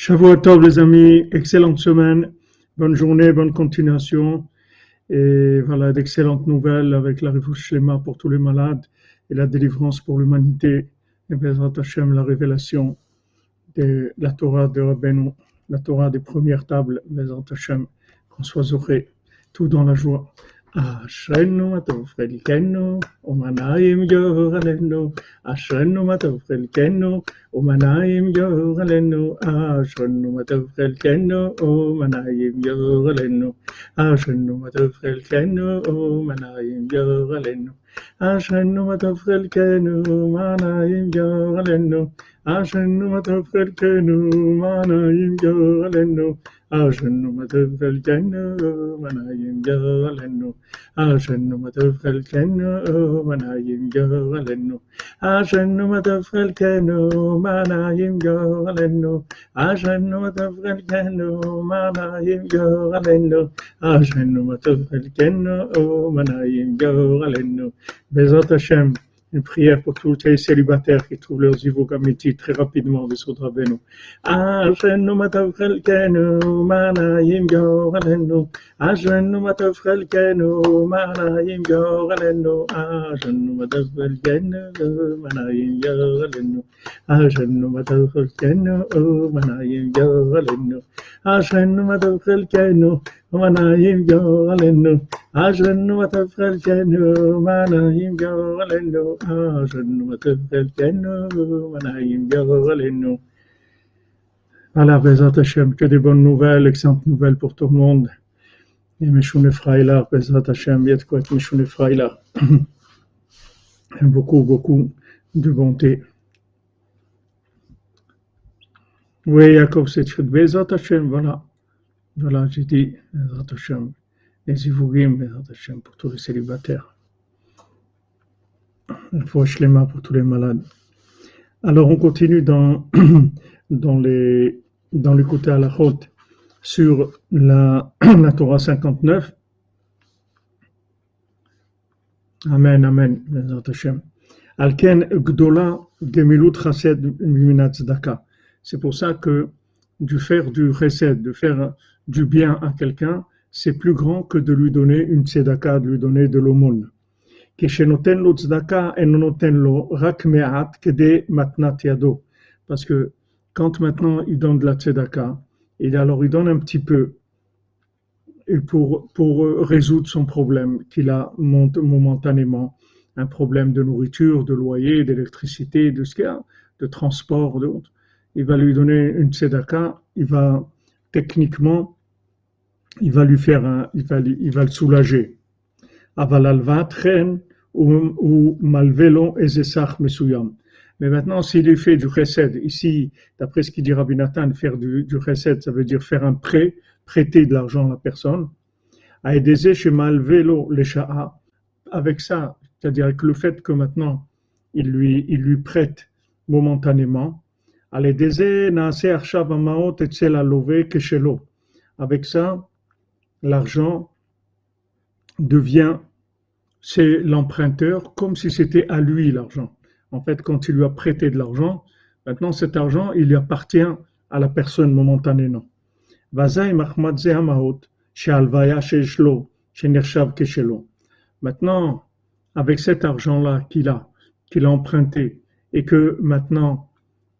Shavuot les amis, excellente semaine, bonne journée, bonne continuation. Et voilà, d'excellentes nouvelles avec la Shlema pour tous les malades et la délivrance pour l'humanité. Et Bezrat Hashem, la révélation de la Torah de Rabbeinu, la Torah des premières tables, Bezrat Hashem, qu'on soit zoré, tout dans la joie. אשרנו מה טוב חלקנו, ומנעים גורלנו. אשרנו מה טוב חלקנו, ومنايم يغلنو أشنو ما تفخل كنو ومنايم يغلنو أشنو ما تفخل كنو ومنايم يغلنو أشنو ما تفخل كنو منايم يغلنو أشنو ما تفخل كنو منايم يغلنو أشنو ما تفخل كنو منايم يغلنو أشنو ما تفخل كنو منايم يغلنو أشنو ما تفخل كنو manayim goralenu, ashenu tafgelkenu, manayim goralenu, ashenu tafgelkenu, manayim goralenu. Bezot Hashem une prière pour tous les célibataires qui trouvent leurs Ivogamiti très rapidement, des Rabbeinu. Voilà, Bezat Hashem, que des bonnes nouvelles, excellentes nouvelles pour tout le monde. Et Meshoune Fraïla, Bezat Hashem, il y a de quoi être Meshoune Fraïla. Beaucoup, beaucoup de bonté. Oui, Jacob, c'est Bezat Hashem, voilà. Voilà, j'ai dit, Hashem, les Ivougim, pour tous les célibataires pour tous les malades. Alors on continue dans, dans, les, dans le côté à la haute sur la, la Torah 59. Amen, Amen. Alken Gdola Gemilut Chased C'est pour ça que du faire du chesed, de faire du bien à quelqu'un, c'est plus grand que de lui donner une tzedaka, de lui donner de l'aumône. Parce que quand maintenant il donne de la tzedaka, et alors il donne un petit peu et pour, pour résoudre son problème qu'il a momentanément, un problème de nourriture, de loyer, d'électricité, de de transport, d'autres. Il va lui donner une tzedaka, il va techniquement, il va lui faire un, il va, il va le soulager. Ou malvelo ezesach mesuyam. Mais maintenant, s'il fait du chesed, ici, d'après ce qu'il dit Rabbi Nathan, faire du, du ça veut dire faire un prêt, prêter de l'argent à la personne. chez malvelo lesha'a. Avec ça, c'est-à-dire avec le fait que maintenant, il lui, il lui prête momentanément. Avec ça, l'argent devient c'est l'emprunteur comme si c'était à lui l'argent. En fait, quand il lui a prêté de l'argent, maintenant cet argent, il lui appartient à la personne momentanément. Maintenant, avec cet argent-là qu'il a, qu'il a emprunté, et que maintenant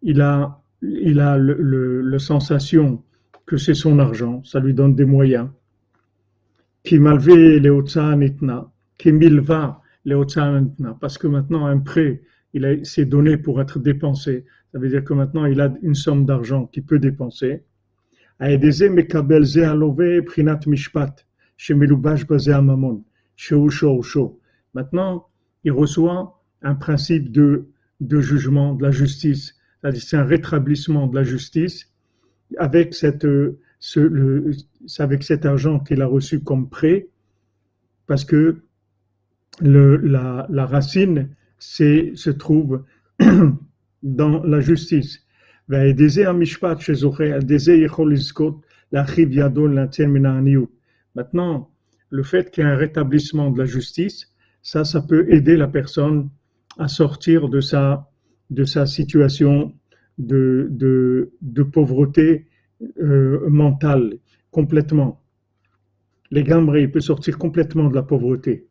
il a, il a le, le sensation que c'est son argent, ça lui donne des moyens. Qui malvé les Kimilva parce que maintenant un prêt, il s'est donné pour être dépensé. Ça veut dire que maintenant il a une somme d'argent qu'il peut dépenser. Maintenant, il reçoit un principe de, de jugement, de la justice. C'est un rétablissement de la justice avec, cette, avec cet argent qu'il a reçu comme prêt, parce que la, racine se trouve dans la justice. Maintenant, le fait qu'il y ait un rétablissement de la justice, ça, ça peut aider la personne à sortir de sa, situation de pauvreté euh, mental, complètement. Les gambres, il peut sortir complètement de la pauvreté.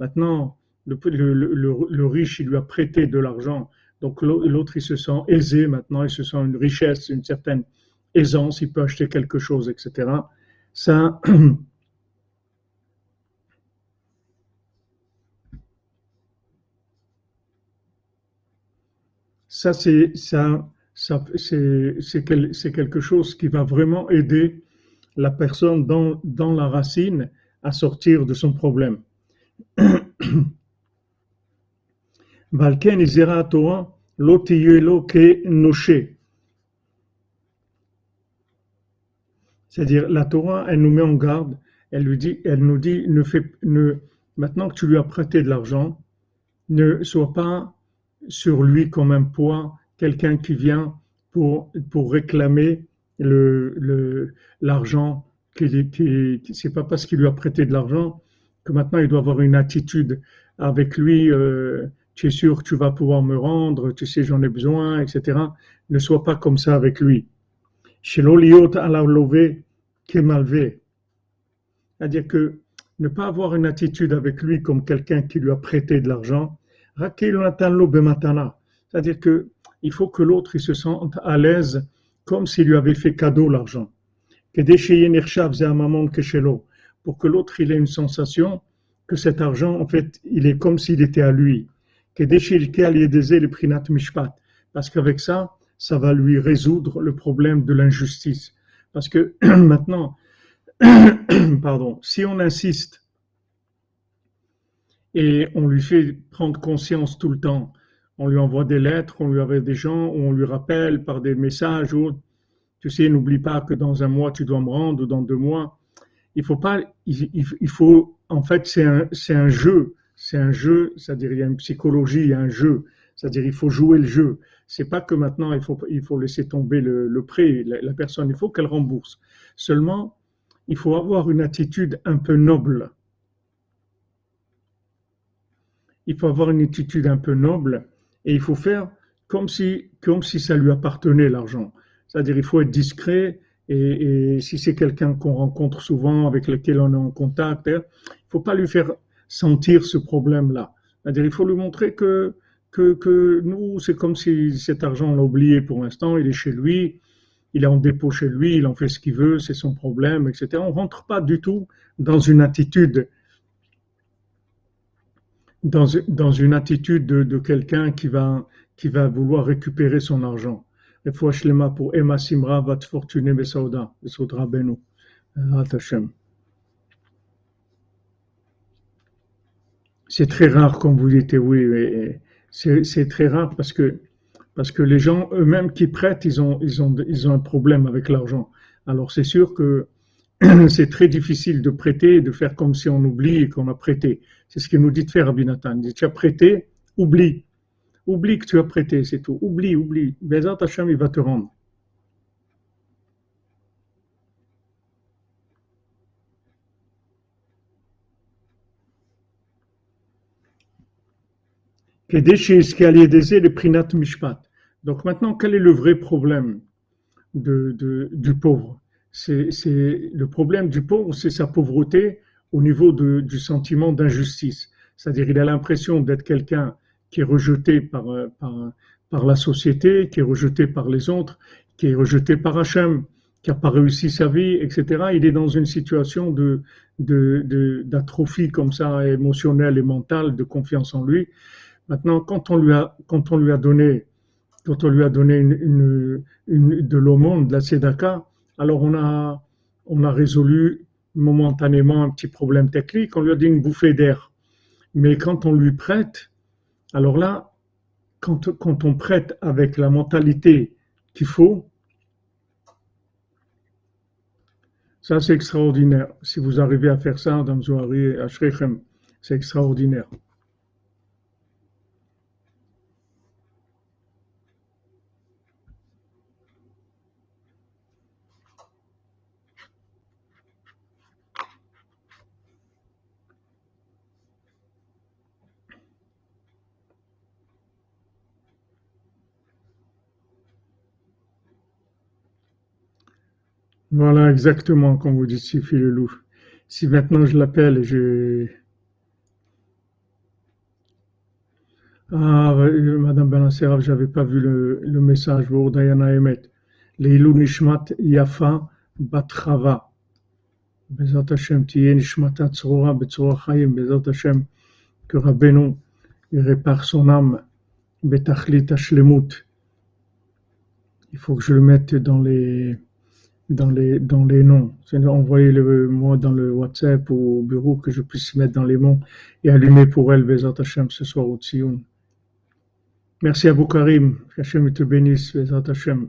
Maintenant, le, le, le, riche, il lui a prêté de l'argent. Donc l'autre, il se sent aisé maintenant, il se sent une richesse, une certaine aisance, il peut acheter quelque chose, etc. Ça, ça c'est ça, c'est quelque chose qui va vraiment aider la personne dans, dans la racine à sortir de son problème. C'est-à-dire, la Torah, elle nous met en garde, elle, lui dit, elle nous dit, ne ne, maintenant que tu lui as prêté de l'argent, ne sois pas sur lui comme un poids, quelqu'un qui vient pour, pour réclamer le, l'argent, qui, qui, c'est pas parce qu'il lui a prêté de l'argent que maintenant il doit avoir une attitude avec lui, euh, tu es sûr que tu vas pouvoir me rendre, tu sais j'en ai besoin, etc. Ne sois pas comme ça avec lui. Chez l'oliot à la lové qui est malvé. C'est-à-dire que ne pas avoir une attitude avec lui comme quelqu'un qui lui a prêté de l'argent. C'est-à-dire que il faut que l'autre se sente à l'aise comme s'il lui avait fait cadeau l'argent. Pour que l'autre il ait une sensation que cet argent, en fait, il est comme s'il était à lui. Parce qu'avec ça, ça va lui résoudre le problème de l'injustice. Parce que maintenant, pardon, si on insiste et on lui fait prendre conscience tout le temps on lui envoie des lettres, on lui envoie des gens, on lui rappelle par des messages, ou tu sais, n'oublie pas que dans un mois tu dois me rendre, ou dans deux mois. Il faut pas, il, faut, en fait, c'est un, un jeu, c'est un jeu, c'est-à-dire il y a une psychologie, il y a un jeu, c'est-à-dire il faut jouer le jeu. C'est pas que maintenant il faut, il faut laisser tomber le, le prêt, la personne, il faut qu'elle rembourse. Seulement, il faut avoir une attitude un peu noble. Il faut avoir une attitude un peu noble et il faut faire comme si, comme si ça lui appartenait l'argent. C'est-à-dire il faut être discret et, si c'est quelqu'un qu'on rencontre souvent, avec lequel on est en contact, il faut pas lui faire sentir ce problème-là. C'est-à-dire il faut lui montrer que, que, que nous, c'est comme si cet argent on l'a oublié pour l'instant, il est chez lui, il est en dépôt chez lui, il en fait ce qu'il veut, c'est son problème, etc. On rentre pas du tout dans une attitude dans, une attitude de, quelqu'un qui va, qui va vouloir récupérer son argent. Et fois shlema pour Emma Simra. C'est très rare, comme vous dites, oui, c'est très rare parce que, parce que les gens eux-mêmes qui prêtent, ils ont, ils, ont, ils ont un problème avec l'argent. Alors c'est sûr que c'est très difficile de prêter et de faire comme si on oublie qu'on a prêté. C'est ce qu'il nous dit de faire, Abinatan. Il dit, tu as prêté, oublie. Oublie que tu as prêté, c'est tout. Oublie, oublie. Bézat Hachem, il va te rendre. Donc maintenant, quel est le vrai problème du pauvre? C'est le problème du pauvre, c'est sa pauvreté au niveau de, du sentiment d'injustice. C'est-à-dire, il a l'impression d'être quelqu'un qui est rejeté par, par, par, la société, qui est rejeté par les autres, qui est rejeté par Hachem, qui n'a pas réussi sa vie, etc. Il est dans une situation de, d'atrophie de, comme ça, émotionnelle et mentale, de confiance en lui. Maintenant, quand on lui a, quand on lui a donné, quand on lui a donné une, une, de l'aumône, de la tzedaka, alors on a, on a résolu momentanément un petit problème technique, on lui a dit une bouffée d'air. Mais quand on lui prête, alors là, quand, on prête avec la mentalité qu'il faut, ça c'est extraordinaire. Si vous arrivez à faire ça dans Zohari et c'est extraordinaire. Voilà, exactement, comme vous dites, suffit le loup. Si maintenant je l'appelle, je... Ah, Madame Benassera, j'avais pas vu le, le message. Diana Emet. Leilou Nishmat Yafa Batrava. Bezat Hashem, Tiye Nishmata Tzrora Betzora Chaim, Bezat Hashem, que Rabbeinu répare son âme, Betachlit Hashlemut. Il faut que je le mette dans les dans les, dans les noms. Envoyez-le moi dans le WhatsApp ou au bureau que je puisse mettre dans les noms et allumer pour elle Bezat Hashem ce soir au. Merci à vous Karim. Hashem te bénisse, Bezat Hashem.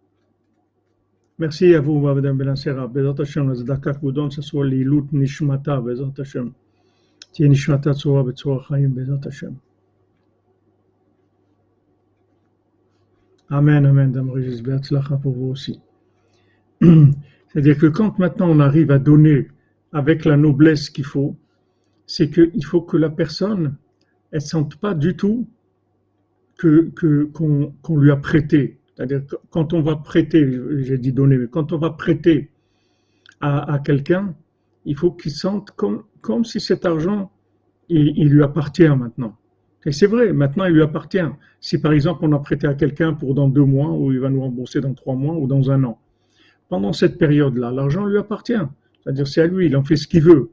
Merci à vous, Madame Belancera. Ah, Bezat Hashem, la Zdaka que vous donne, ce soit l'Ilut Nishmata, Bezat Hashem. Tiens, Nishmata Tzoa, Betzoa Chaim, Bezat Hashem. Amen, Amen, Dame Régis, Beatzlacha pour vous aussi. C'est-à-dire que quand maintenant on arrive à donner avec la noblesse qu'il faut, c'est qu'il faut que la personne, elle ne sente pas du tout qu'on que, qu'on qu qu lui a prêté. C'est-à-dire quand on va prêter, j'ai dit donner, mais quand on va prêter à, quelqu'un, il faut qu'il sente comme, si cet argent, il, lui appartient maintenant. Et c'est vrai, maintenant il lui appartient. Si par exemple on a prêté à quelqu'un pour dans deux mois, ou il va nous rembourser dans trois mois, ou dans un an, pendant cette période-là, l'argent lui appartient. C'est-à-dire c'est à lui, il en fait ce qu'il veut.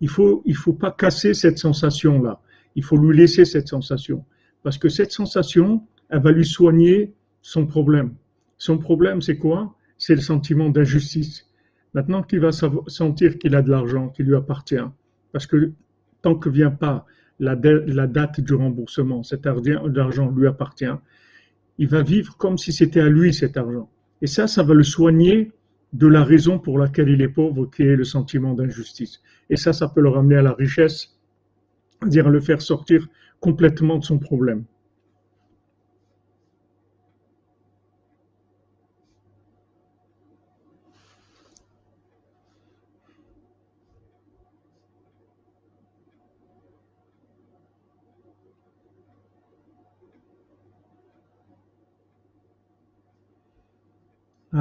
Il faut, il faut pas casser cette sensation-là. Il faut lui laisser cette sensation. Parce que cette sensation, elle va lui soigner son problème. Son problème, c'est quoi? C'est le sentiment d'injustice. Maintenant qu'il va sentir qu'il a de l'argent qui lui appartient, parce que tant que vient pas la, date du remboursement, cet argent lui appartient, il va vivre comme si c'était à lui cet argent. Et ça, ça va le soigner de la raison pour laquelle il est pauvre, qui est le sentiment d'injustice. Et ça, ça peut le ramener à la richesse, c'est-à-dire le faire sortir complètement de son problème.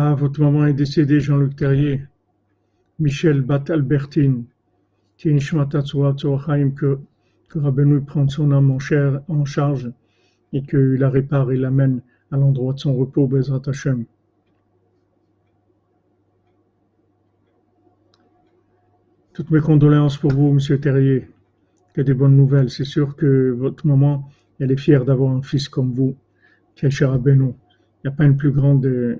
Ah, votre maman est décédée, Jean-Luc Terrier. Michel Bat Albertine. Que, que Rabbeinu prenne son âme en, en charge et qu'il la répare et l'amène à l'endroit de son repos, Bezrat Hashem. Toutes mes condoléances pour vous, Monsieur Terrier. Que des bonnes nouvelles. C'est sûr que votre maman, elle est fière d'avoir un fils comme vous, est cher Il n'y a pas une plus grande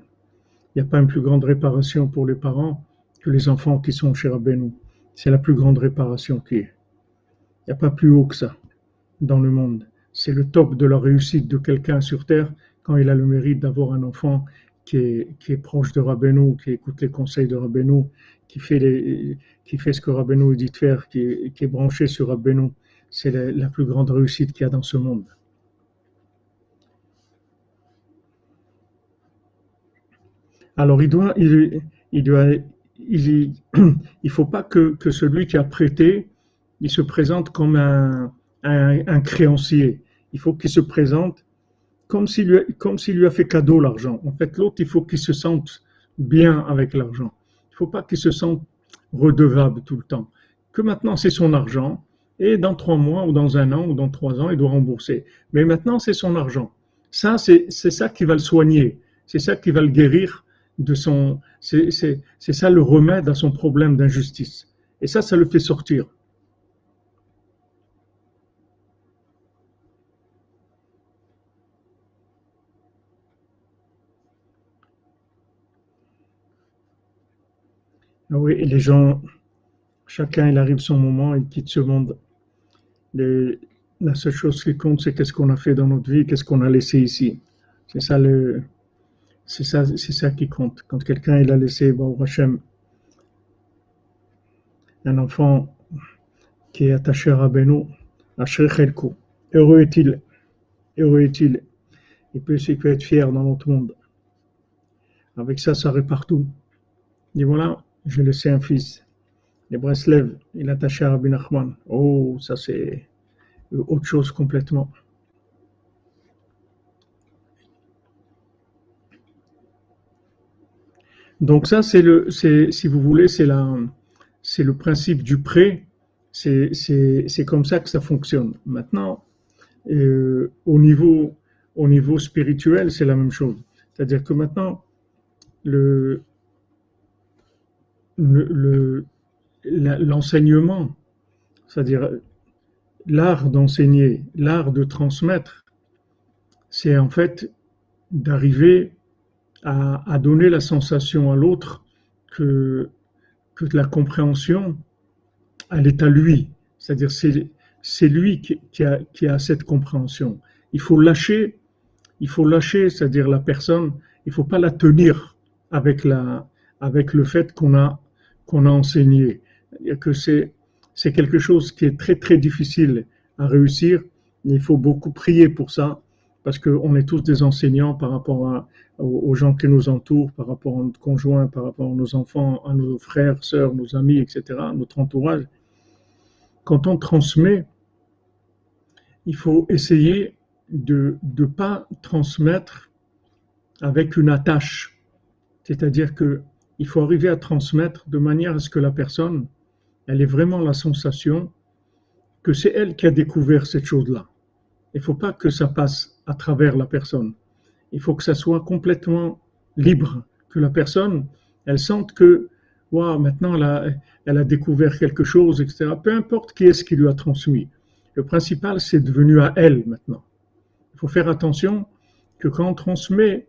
il n'y a pas une plus grande réparation pour les parents que les enfants qui sont chez Rabbeinu. C'est la plus grande réparation qui est. Il n'y a pas plus haut que ça dans le monde. C'est le top de la réussite de quelqu'un sur Terre quand il a le mérite d'avoir un enfant qui est, proche de Rabbeinu, qui écoute les conseils de Rabbeinu, qui fait, les, qui fait ce que Rabbeinu dit de faire, qui est, branché sur Rabbeinu. C'est la plus grande réussite qu'il y a dans ce monde. Alors il doit, il, il doit, il, il faut pas que, que, celui qui a prêté, il se présente comme un, un, créancier. Il faut qu'il se présente comme s'il lui, comme lui a fait cadeau l'argent. En fait, l'autre, il faut qu'il se sente bien avec l'argent. Il faut pas qu'il se sente redevable tout le temps. Que maintenant c'est son argent et dans trois mois ou dans un an ou dans trois ans, il doit rembourser. Mais maintenant c'est son argent. Ça, c'est ça qui va le soigner. C'est ça qui va le guérir de son, c'est ça le remède à son problème d'injustice. Et ça, ça le fait sortir. Ah oui, les gens, chacun il arrive son moment, il quitte ce monde. la seule chose qui compte, c'est qu'est-ce qu'on a fait dans notre vie, qu'est-ce qu'on a laissé ici. C'est ça le, c'est ça, qui compte. Quand quelqu'un il a laissé, bon, Hachem, un enfant qui est attaché à Rabbeinu, à Khelko, heureux est-il, heureux est-il? Il peut aussi être fier dans notre monde. Avec ça, ça répare tout. Il dit voilà, j'ai laissé un fils. Les Breslev, il est attaché à Rabbi. Oh, ça c'est autre chose complètement. Donc ça, c'est le, si vous voulez, c'est c'est le principe du prêt. C'est, comme ça que ça fonctionne. Maintenant, euh, au niveau, au niveau spirituel, c'est la même chose. C'est-à-dire que maintenant, le, le, l'enseignement, c'est-à-dire l'art d'enseigner, l'art de transmettre, c'est en fait d'arriver à, donner la sensation à l'autre que, que la compréhension, elle est à lui. C'est-à-dire c'est lui qui, a, qui a cette compréhension. Il faut lâcher, il faut lâcher, c'est-à-dire la personne, il faut pas la tenir avec la, avec le fait qu'on a, qu'on a enseigné. Que c'est quelque chose qui est très très difficile à réussir. Il faut beaucoup prier pour ça parce qu'on est tous des enseignants par rapport aux gens qui nous entourent, par rapport à notre conjoint, par rapport à nos enfants, à nos frères, sœurs, nos amis, etc., notre entourage. Quand on transmet, il faut essayer de ne pas transmettre avec une attache. C'est-à-dire que il faut arriver à transmettre de manière à ce que la personne, elle ait vraiment la sensation que c'est elle qui a découvert cette chose-là. Il ne faut pas que ça passe à travers la personne. Il faut que ça soit complètement libre, que la personne, elle sente que, wow, maintenant elle a, elle a découvert quelque chose, etc. Peu importe qui est-ce qui lui a transmis. Le principal, c'est devenu à elle maintenant. Il faut faire attention que quand on transmet,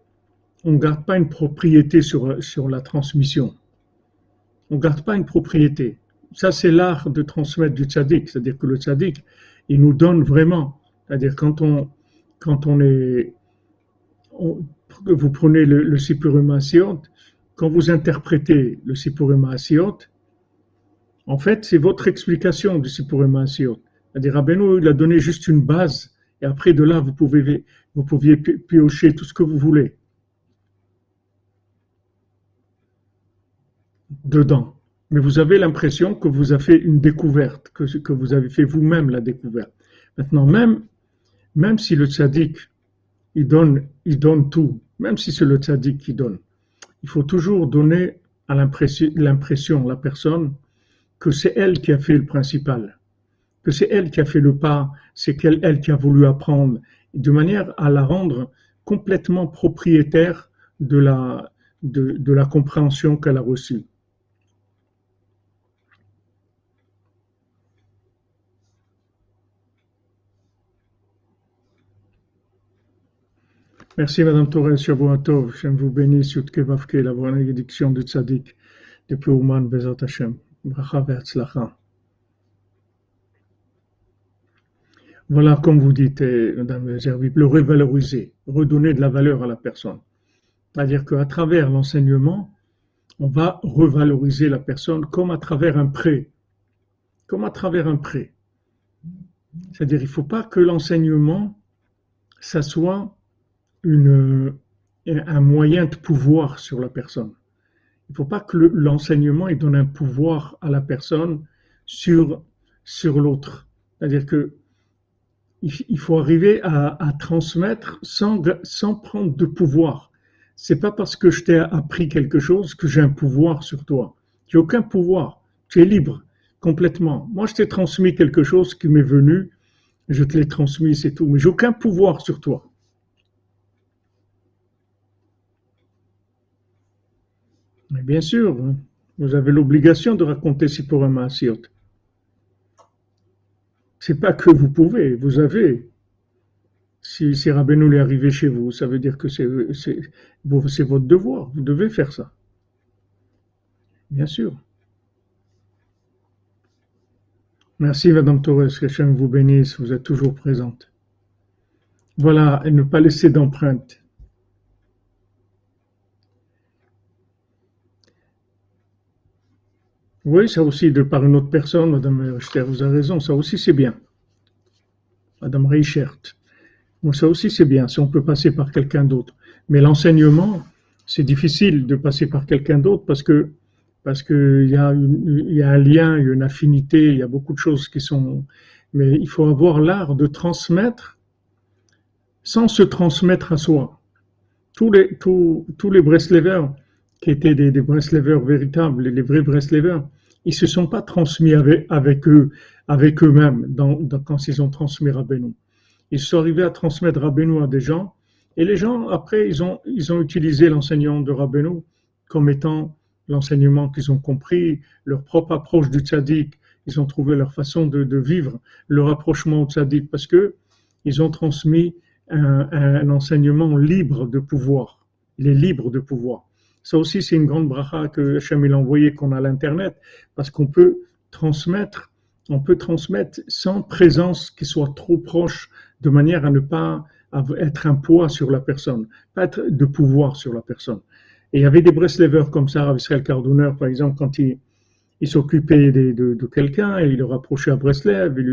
on ne garde pas une propriété sur, sur la transmission. On ne garde pas une propriété. Ça, c'est l'art de transmettre du tzaddik. C'est-à-dire que le tzaddik, il nous donne vraiment. C'est-à-dire quand on, quand on est, vous prenez le, le Sipurim quand vous interprétez le Sipurim en fait, c'est votre explication du Sipurim C'est-à-dire, Rabbeinu, il a donné juste une base, et après de là, vous pouvez, vous pouviez piocher tout ce que vous voulez. Dedans. Mais vous avez l'impression que vous avez fait une découverte, que vous avez fait vous-même la découverte. Maintenant, même même si le tzaddik, il donne, il donne tout, même si c'est le tzaddik qui donne, il faut toujours donner à l'impression, la personne, que c'est elle qui a fait le principal, que c'est elle qui a fait le pas, c'est elle, elle qui a voulu apprendre, de manière à la rendre complètement propriétaire de la, de la compréhension qu'elle a reçue. Merci Madame Torres, Shavuatov, Shem vous bénisse, Yutke Vavke, la bénédiction du Tzadik, depuis Ouman, Bezat Hashem, Bracha. Voilà, comme vous dites, eh, Madame Zervip, le revaloriser, redonner de la valeur à la personne. C'est-à-dire qu'à travers l'enseignement, on va revaloriser la personne comme à travers un prêt. Comme à travers un prêt. C'est-à-dire, il ne faut pas que l'enseignement, ça soit une, un moyen de pouvoir sur la personne. Il ne faut pas que l'enseignement donne un pouvoir à la personne sur, sur l'autre. C'est-à-dire que il faut arriver à, à transmettre sans, sans prendre de pouvoir. C'est pas parce que je t'ai appris quelque chose que j'ai un pouvoir sur toi. Tu n'as aucun pouvoir. Tu es libre complètement. Moi, je t'ai transmis quelque chose qui m'est venu. Je te l'ai transmis, c'est tout. Mais j'ai aucun pouvoir sur toi. Bien sûr, hein. vous avez l'obligation de raconter un Maasiot. C'est pas que vous pouvez, vous avez. Si, si Rabbeinu est arrivé chez vous, ça veut dire que c'est votre devoir, vous devez faire ça. Bien sûr. Merci Madame Torres, que Hachem vous bénisse, vous êtes toujours présente. Voilà, et ne pas laisser d'empreinte. Oui, ça aussi, de par une autre personne, Madame Richter, vous avez raison, ça aussi c'est bien. Madame Reichert. ça aussi c'est bien, si on peut passer par quelqu'un d'autre. Mais l'enseignement, c'est difficile de passer par quelqu'un d'autre parce que parce qu'il y, a y a un lien, il y a une affinité, il y a beaucoup de choses qui sont... Mais il faut avoir l'art de transmettre sans se transmettre à soi. Tous les, tous, tous les qui étaient des, des véritables, les vrais Breslevers, ils se sont pas transmis avec, eux, avec eux-mêmes, quand ils ont transmis Rabbeinu. Ils sont arrivés à transmettre Rabbeinu à des gens, et les gens, après, ils ont, utilisé l'enseignement de Rabbeinu comme étant l'enseignement qu'ils ont compris, leur propre approche du tzaddik, ils ont trouvé leur façon de, vivre, leur rapprochement au tzaddik, parce que ils ont transmis un, enseignement libre de pouvoir. Il est libre de pouvoir. Ça aussi, c'est une grande bracha que Hachem a envoyé qu'on a l'Internet, parce qu'on peut transmettre, on peut transmettre sans présence qui soit trop proche, de manière à ne pas être un poids sur la personne, pas être de pouvoir sur la personne. Et il y avait des Breslevers comme ça, Israël Cardouner, par exemple, quand il, il s'occupait de, quelqu'un, il le rapprochait à Breslev, il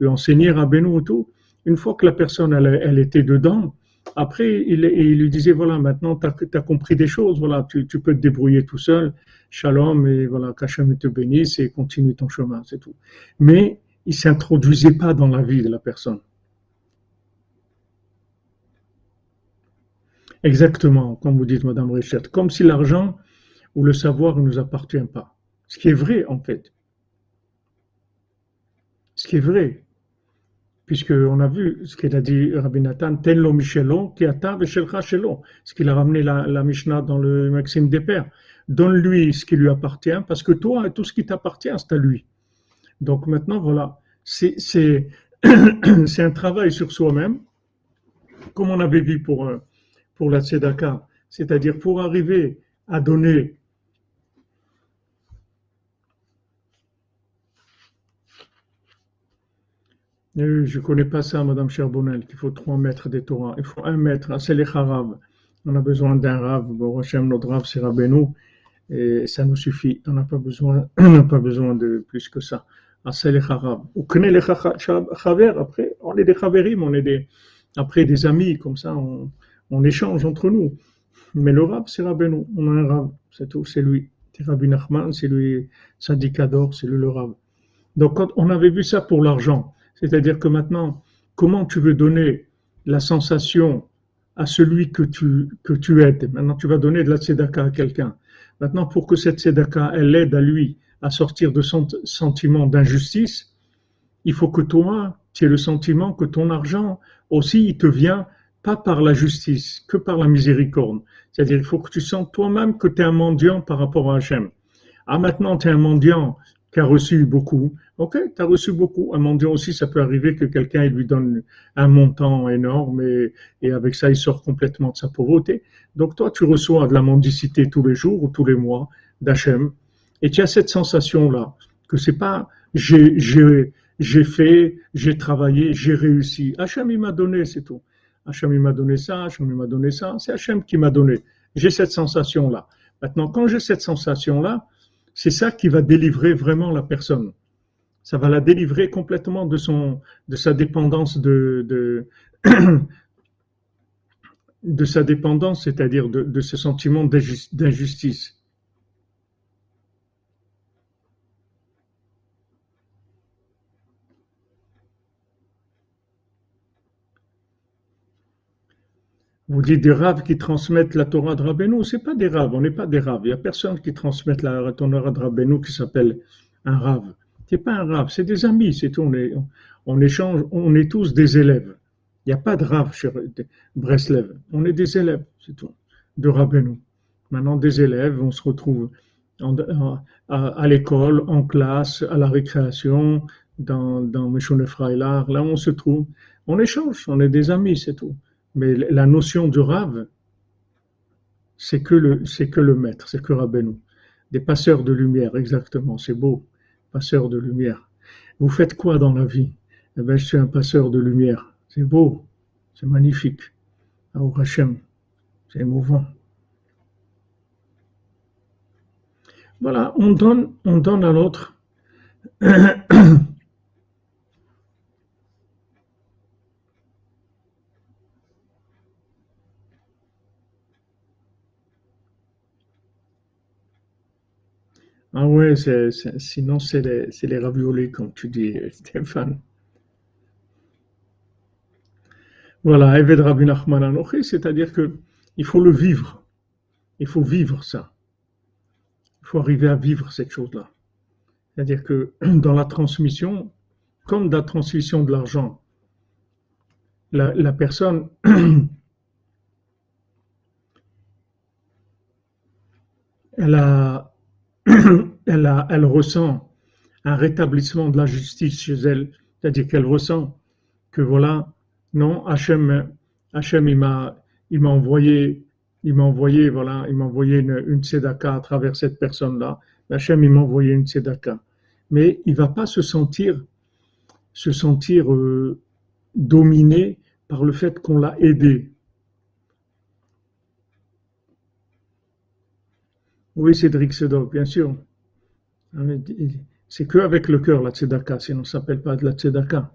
lui, enseignait à Benoît et tout. Une fois que la personne, elle était dedans, après, il, lui disait, voilà, maintenant, tu as, compris des choses, voilà, tu, peux te débrouiller tout seul, shalom, et voilà, qu'Hachem te bénisse et continue ton chemin, c'est tout. Mais il s'introduisait pas dans la vie de la personne. Exactement, comme vous dites, Madame Richard, comme si l'argent ou le savoir ne nous appartient pas. Ce qui est vrai, en fait. Ce qui est vrai. Puisqu'on a vu ce qu'il a dit Rabbi Nathan, Tenlo Michelon, Kiata Veshelcha Shelon. Ce qu'il a ramené la, la, Mishnah dans le Maxime des Pères. Donne-lui ce qui lui appartient, parce que toi, tout ce qui t'appartient, c'est à lui. Donc maintenant, voilà. C'est un travail sur soi-même, comme on avait vu pour euh, pour la tzedaka, c'est-à-dire pour arriver à donner euh, Je ne connais pas ça, Madame Cherbonnel, qu'il faut trois mètres des Torah. Il faut un mètre, c'est les Harav. On a besoin d'un Rav. Bon, notre Rav, c'est Rabbeinu. Et ça nous suffit. On n'a pas besoin, pas besoin de plus que ça. C'est les Harav. Ou connaît les Chaver. Après, on est des Chaverim, on est des, après des amis, comme ça, on, échange entre nous. Mais le rab, c'est Rabbeinu. On a un rab, c'est tout, c'est lui. C'est Rabbi Nachman, c'est lui, Sadikador, c'est lui le rab. Donc, on avait vu ça pour l'argent, c'est-à-dire que maintenant, comment tu veux donner la sensation à celui que tu, que tu aides? Maintenant, tu vas donner de la tzedaka à quelqu'un. Maintenant, pour que cette tzedaka, elle aide à lui à sortir de son sentiment d'injustice, il faut que toi, tu aies le sentiment que ton argent aussi, il te vient pas par la justice, que par la miséricorde. C'est-à-dire, il faut que tu sens toi-même que tu es un mendiant par rapport à Hachem. Ah, maintenant, tu es un mendiant qui a reçu beaucoup. Ok, tu as reçu beaucoup. Un mendiant aussi, ça peut arriver que quelqu'un lui donne un montant énorme et, et, avec ça, il sort complètement de sa pauvreté. Donc, toi, tu reçois de la mendicité tous les jours ou tous les mois d'Hachem. Et tu as cette sensation-là, que c'est pas j'ai, fait, j'ai travaillé, j'ai réussi. Hachem, il m'a donné, c'est tout. Hachem m'a donné ça, Hachem m'a donné ça, c'est Hachem qui m'a donné. J'ai cette sensation-là. Maintenant, quand j'ai cette sensation-là, c'est ça qui va délivrer vraiment la personne. Ça va la délivrer complètement de sa dépendance de, sa dépendance, c'est-à-dire de ce sentiment d'injustice. Vous dites des raves qui transmettent la Torah de Rabbeinu, c'est pas des raves, on n'est pas des raves. Il n'y a personne qui transmette la Torah de Rabbeinu qui s'appelle un rave. C'est pas un rave, c'est des amis, c'est tout. On, échange, on est tous des élèves. Il n'y a pas de rave chez Breslev. On est des élèves, c'est tout, de Rabbeinu. Maintenant, des élèves, on se retrouve à, l'école, en classe, à la récréation, dans, dans Freilar. Là, on se trouve, on échange, on est des amis, c'est tout. Mais la notion du Rav, c'est que le, c'est que le maître, c'est que Rabbeinu. Des passeurs de lumière, exactement, c'est beau, passeurs de lumière. Vous faites quoi dans la vie? Eh bien, je suis un passeur de lumière. C'est beau, c'est magnifique. Au Hachem, c'est émouvant. Voilà, on donne, on donne à l'autre. Ah ouais, sinon c'est les, les raviolis, comme tu dis, Stéphane. Voilà, Eved c'est-à-dire que il faut le vivre. Il faut vivre ça. Il faut arriver à vivre cette chose-là. C'est-à-dire que dans la transmission, comme dans la transmission de l'argent, la, la personne elle a elle, ressent un rétablissement de la justice chez elle, c'est-à-dire qu'elle ressent que voilà, non, Hachem, Hachem il m'a, envoyé, il m'a envoyé, voilà, il m'a envoyé une, une à travers cette personne-là. Hachem, il m'a envoyé une tzedaka. Mais il va pas se sentir, se sentir euh, dominé par le fait qu'on l'a aidé. Oui, Cédric Sedok, bien sûr. Ah, c'est que avec le cœur la tzedaka, sinon ça s'appelle pas de la tzedaka.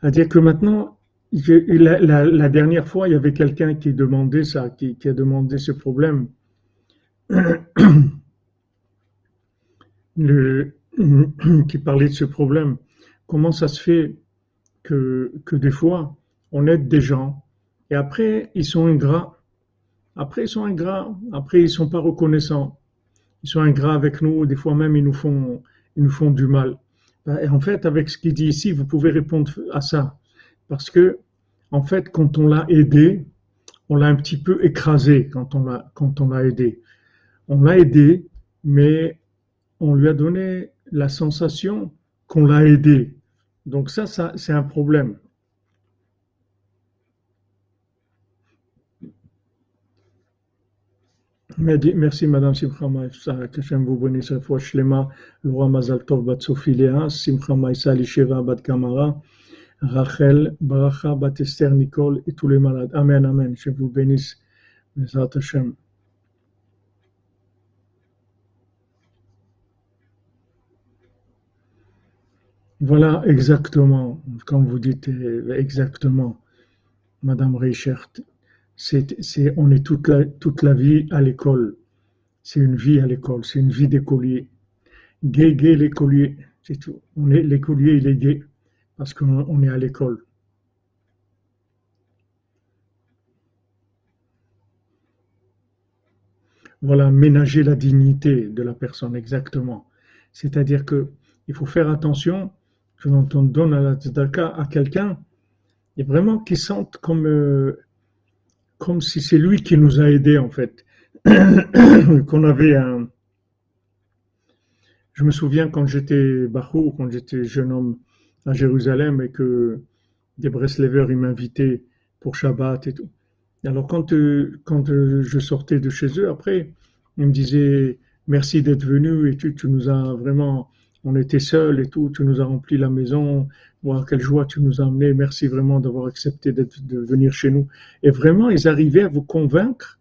C'est-à-dire que maintenant, la, dernière fois, il y avait quelqu'un qui demandait ça, qui, a demandé ce problème. qui parlait de ce problème. Comment ça se fait que, que des fois, on aide des gens et après, ils sont ingrats après, ils sont ingrats. Après, ils sont pas reconnaissants. Ils sont ingrats avec nous. Des fois même, ils nous font, ils nous font du mal. Ben, et en fait, avec ce qu'il dit ici, vous pouvez répondre à ça. Parce que, en fait, quand on l'a aidé, on l'a un petit peu écrasé quand on l'a, aidé. On l'a aidé, mais on lui a donné la sensation qu'on l'a aidé. Donc ça, ça c'est un problème. Merci Madame Simcha Maïsa, j'aime vous bénisse cette fois Shlema, le roi Mazal Tov Bat Simcha Maïsa Lisheva Bat Kamara, Rachel, Baracha Bat Esther Nicole et tous les malades. Amen, Amen. Je vous bénisse. Bezat Hashem. Voilà exactement, comme vous dites exactement, Madame Reichert c'est, on est toute la, toute la vie à l'école. C'est une vie à l'école, c'est une vie d'écolier. Gay, gay, l'écolier, c'est tout. On est, l'écolier, il est gay parce qu'on est à l'école. Voilà, ménager la dignité de la personne, exactement. C'est-à-dire que il faut faire attention quand on donne à la tzedaka à quelqu'un, et vraiment qu'il sente comme euh, comme si c'est lui qui nous a aidés en fait. qu'on avait un. Je me souviens quand j'étais Bahou, quand j'étais jeune homme à Jérusalem et que des Breslevers m'invitaient pour Shabbat et tout. Alors quand, quand je sortais de chez eux, après, ils me disaient merci d'être venu et tu nous as vraiment, on était seuls et tout, tu nous as rempli la maison, quelle joie tu nous as amené. Merci vraiment d'avoir accepté de venir chez nous. Et vraiment, ils arrivaient à vous convaincre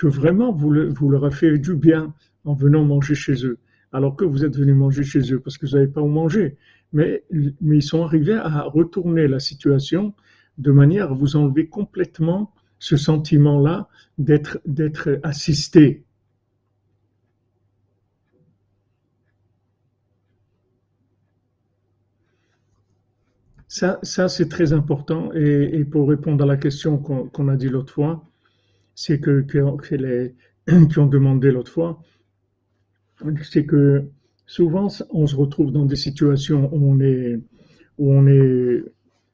que vraiment vous, leur avez fait du bien en venant manger chez eux. Alors que vous êtes venu manger chez eux parce que vous n'avez pas où manger. Mais, mais ils sont arrivés à retourner la situation de manière à vous enlever complètement ce sentiment-là d'être assisté. Ça, ça c'est très important. Et, pour répondre à la question qu'on a dit l'autre fois, c'est que, les, qui ont demandé l'autre fois, c'est que souvent on se retrouve dans des situations où on est, où on est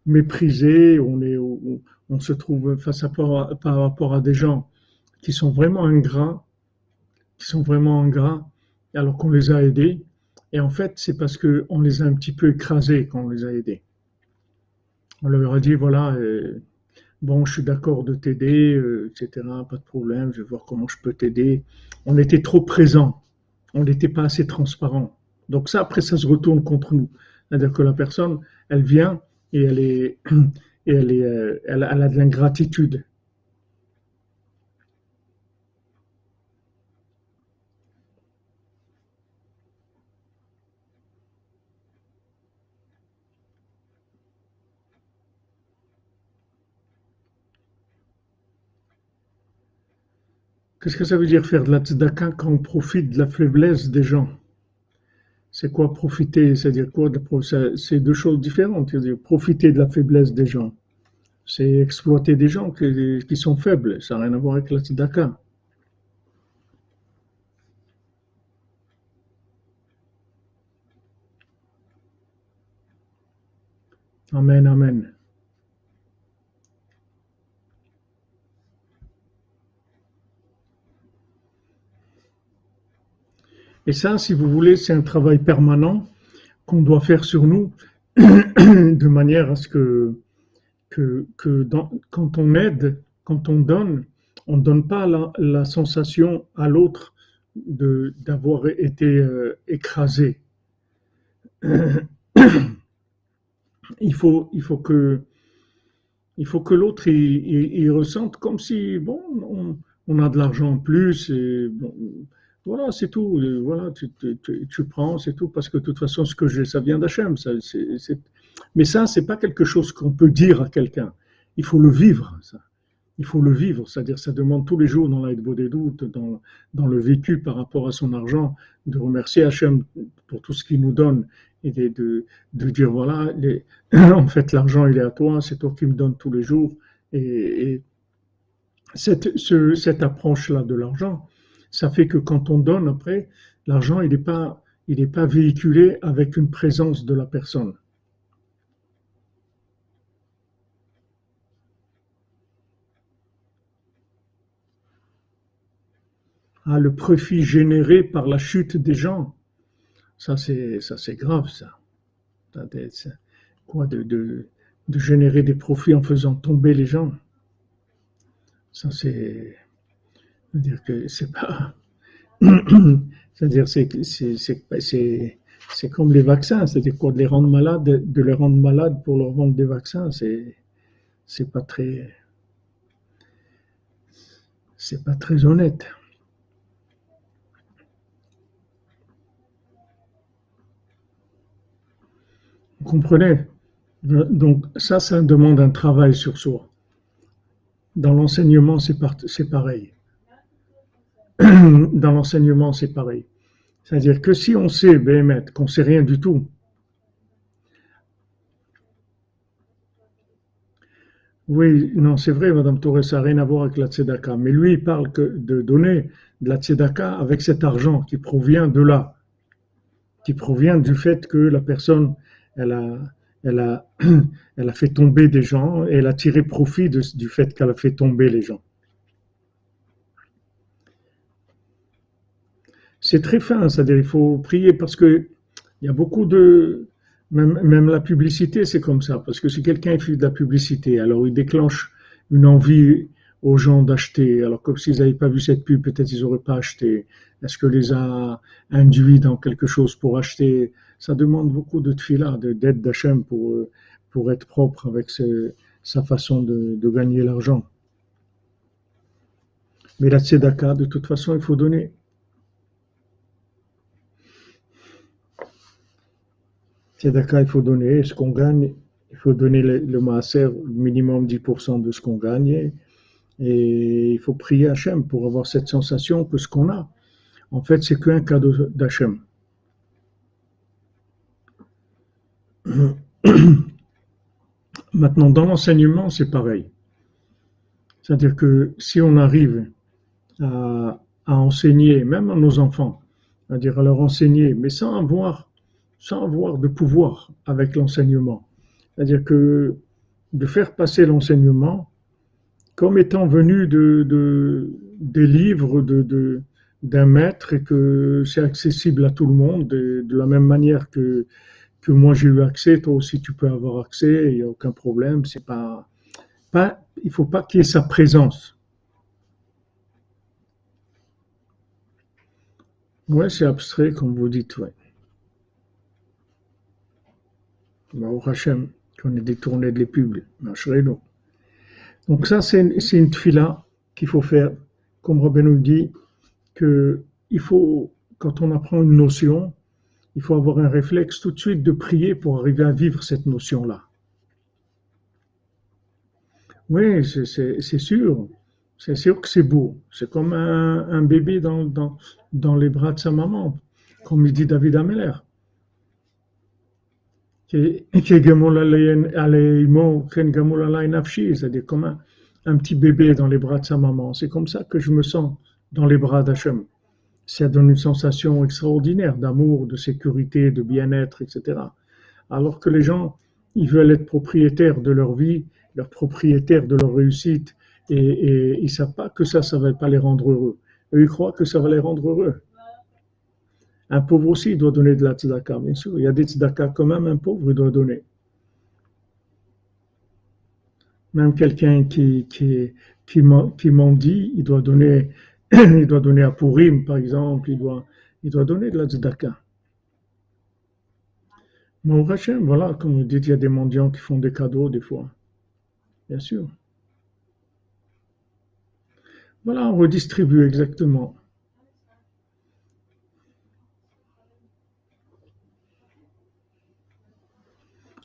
méprisé, où on, est, où on se trouve face à par, rapport à des gens qui sont vraiment ingrats, qui sont vraiment ingrats, alors qu'on les a aidés. Et en fait, c'est parce qu'on les a un petit peu écrasés quand on les a aidés. On leur a dit, voilà, euh, bon, je suis d'accord de t'aider, euh, etc., pas de problème, je vais voir comment je peux t'aider. On était trop présents, on n'était pas assez transparent. Donc ça, après, ça se retourne contre nous. C'est-à-dire que la personne, elle vient et elle est, et elle est, euh, elle a de l'ingratitude. Qu'est-ce que ça veut dire faire de la tzedaka quand on profite de la faiblesse des gens? C'est quoi profiter? C'est-à-dire quoi C'est deux choses différentes. profiter de la faiblesse des gens. C'est exploiter des gens qui, sont faibles. Ça n'a rien à voir avec la tzedaka. Amen, amen. Et ça, si vous voulez, c'est un travail permanent qu'on doit faire sur nous de manière à ce que, que, quand on aide, quand on donne, on ne donne pas la, sensation à l'autre d'avoir été euh, écrasé. il, faut, il faut que, il faut que l'autre il, ressente comme si bon on, a de l'argent en plus et bon, voilà, c'est tout. Euh, voilà, tu, tu, prends, c'est tout, parce que de toute façon, ce que j'ai, ça vient d'Hachem. Ça, Mais ça, c'est pas quelque chose qu'on peut dire à quelqu'un. Il faut le vivre, ça. Il faut le vivre, c'est-à-dire ça demande tous les jours dans l'aide des doutes, dans, dans le vécu par rapport à son argent, de remercier Hachem pour tout ce qu'il nous donne et de, de, dire voilà, en fait l'argent il est à toi, c'est toi qui me donnes tous les jours. Et, et cette, ce, cette approche-là de l'argent, ça fait que quand on donne après, l'argent, il n'est pas, il pas véhiculé avec une présence de la personne. Ah, le profit généré par la chute des gens, ça c'est ça c'est grave ça. Quoi de, de, de générer des profits en faisant tomber les gens, ça c'est c'est-à-dire que c'est pas. C'est-à-dire c'est c'est comme les vaccins, c'est-à-dire de les rendre malades, de les rendre malades pour leur vendre des vaccins, c'est c'est pas très c'est pas très honnête. Vous comprenez? Donc ça, ça demande un travail sur soi. Dans l'enseignement, c'est pareil. dans l'enseignement, c'est pareil. C'est-à-dire que si on sait, Béhémet, qu'on sait rien du tout, oui, non, c'est vrai, Madame Torres, ça n'a rien à voir avec la tzedaka. Mais lui, il parle de donner de la tzedaka avec cet argent qui provient de là, qui provient du fait que la personne, elle a fait tomber des gens et elle a tiré profit du fait qu'elle a fait tomber les gens. C'est très fin, c'est-à-dire il faut prier parce que il y a beaucoup de même, même la publicité, c'est comme ça, parce que si quelqu'un fait de la publicité, alors il déclenche une envie aux gens d'acheter, alors comme s'ils n'avaient pas vu cette pub, peut-être ils n'auraient pas acheté. Est-ce que les a induits dans quelque chose pour acheter? Ça demande beaucoup de tfila, d'aide d'Hachem pour, pour être propre avec sa façon de, de gagner l'argent. Mais la tzedaka, de toute façon, il faut donner. D'accord, il faut donner ce qu'on gagne, il faut donner le, le maaser, minimum 10% de ce qu'on gagne, et il faut prier Hachem pour avoir cette sensation que ce qu'on a, en fait, c'est qu'un cadeau d'Hachem. Maintenant, dans l'enseignement, c'est pareil. C'est-à-dire que si on arrive à, à, enseigner, même à nos enfants, c'est-à-dire à leur enseigner, mais sans avoir sans avoir de pouvoir avec l'enseignement. C'est-à-dire que de faire passer l'enseignement comme étant venu de, des livres de, d'un maître et que c'est accessible à tout le monde de, de la même manière que, que moi j'ai eu accès, toi aussi tu peux avoir accès, il n'y a aucun problème, c'est pas, pas, il faut pas qu'il y ait sa présence. Ouais, c'est abstrait comme vous dites, ouais. Au Hachem, qu'on est détourné de l'épube, Donc ça, c'est une fila qu'il faut faire, comme Robin nous dit, que il faut, quand on apprend une notion, il faut avoir un réflexe tout de suite de prier pour arriver à vivre cette notion-là. Oui, c'est sûr. C'est sûr que c'est beau. C'est comme un, bébé dans, dans, dans, les bras de sa maman, comme il dit David Ameller. C'est-à-dire comme un, petit bébé dans les bras de sa maman. C'est comme ça que je me sens dans les bras d'Hachem. Ça donne une sensation extraordinaire d'amour, de sécurité, de bien-être, etc. Alors que les gens, ils veulent être propriétaires de leur vie, leur propriétaires de leur réussite, et, ils ne savent pas que ça, ça ne va pas les rendre heureux. Eux, ils croient que ça va les rendre heureux. Un pauvre aussi doit donner de la tzedaka, bien sûr. Il y a des tzedaka quand même, un pauvre doit donner. Même quelqu'un qui, qui, dit, il doit donner, il doit donner à Purim, par exemple, il doit, il donner de la tzedaka. Mais au voilà, comme vous dites, il y a des mendiants qui font des cadeaux des fois. Bien sûr. Voilà, on redistribue exactement.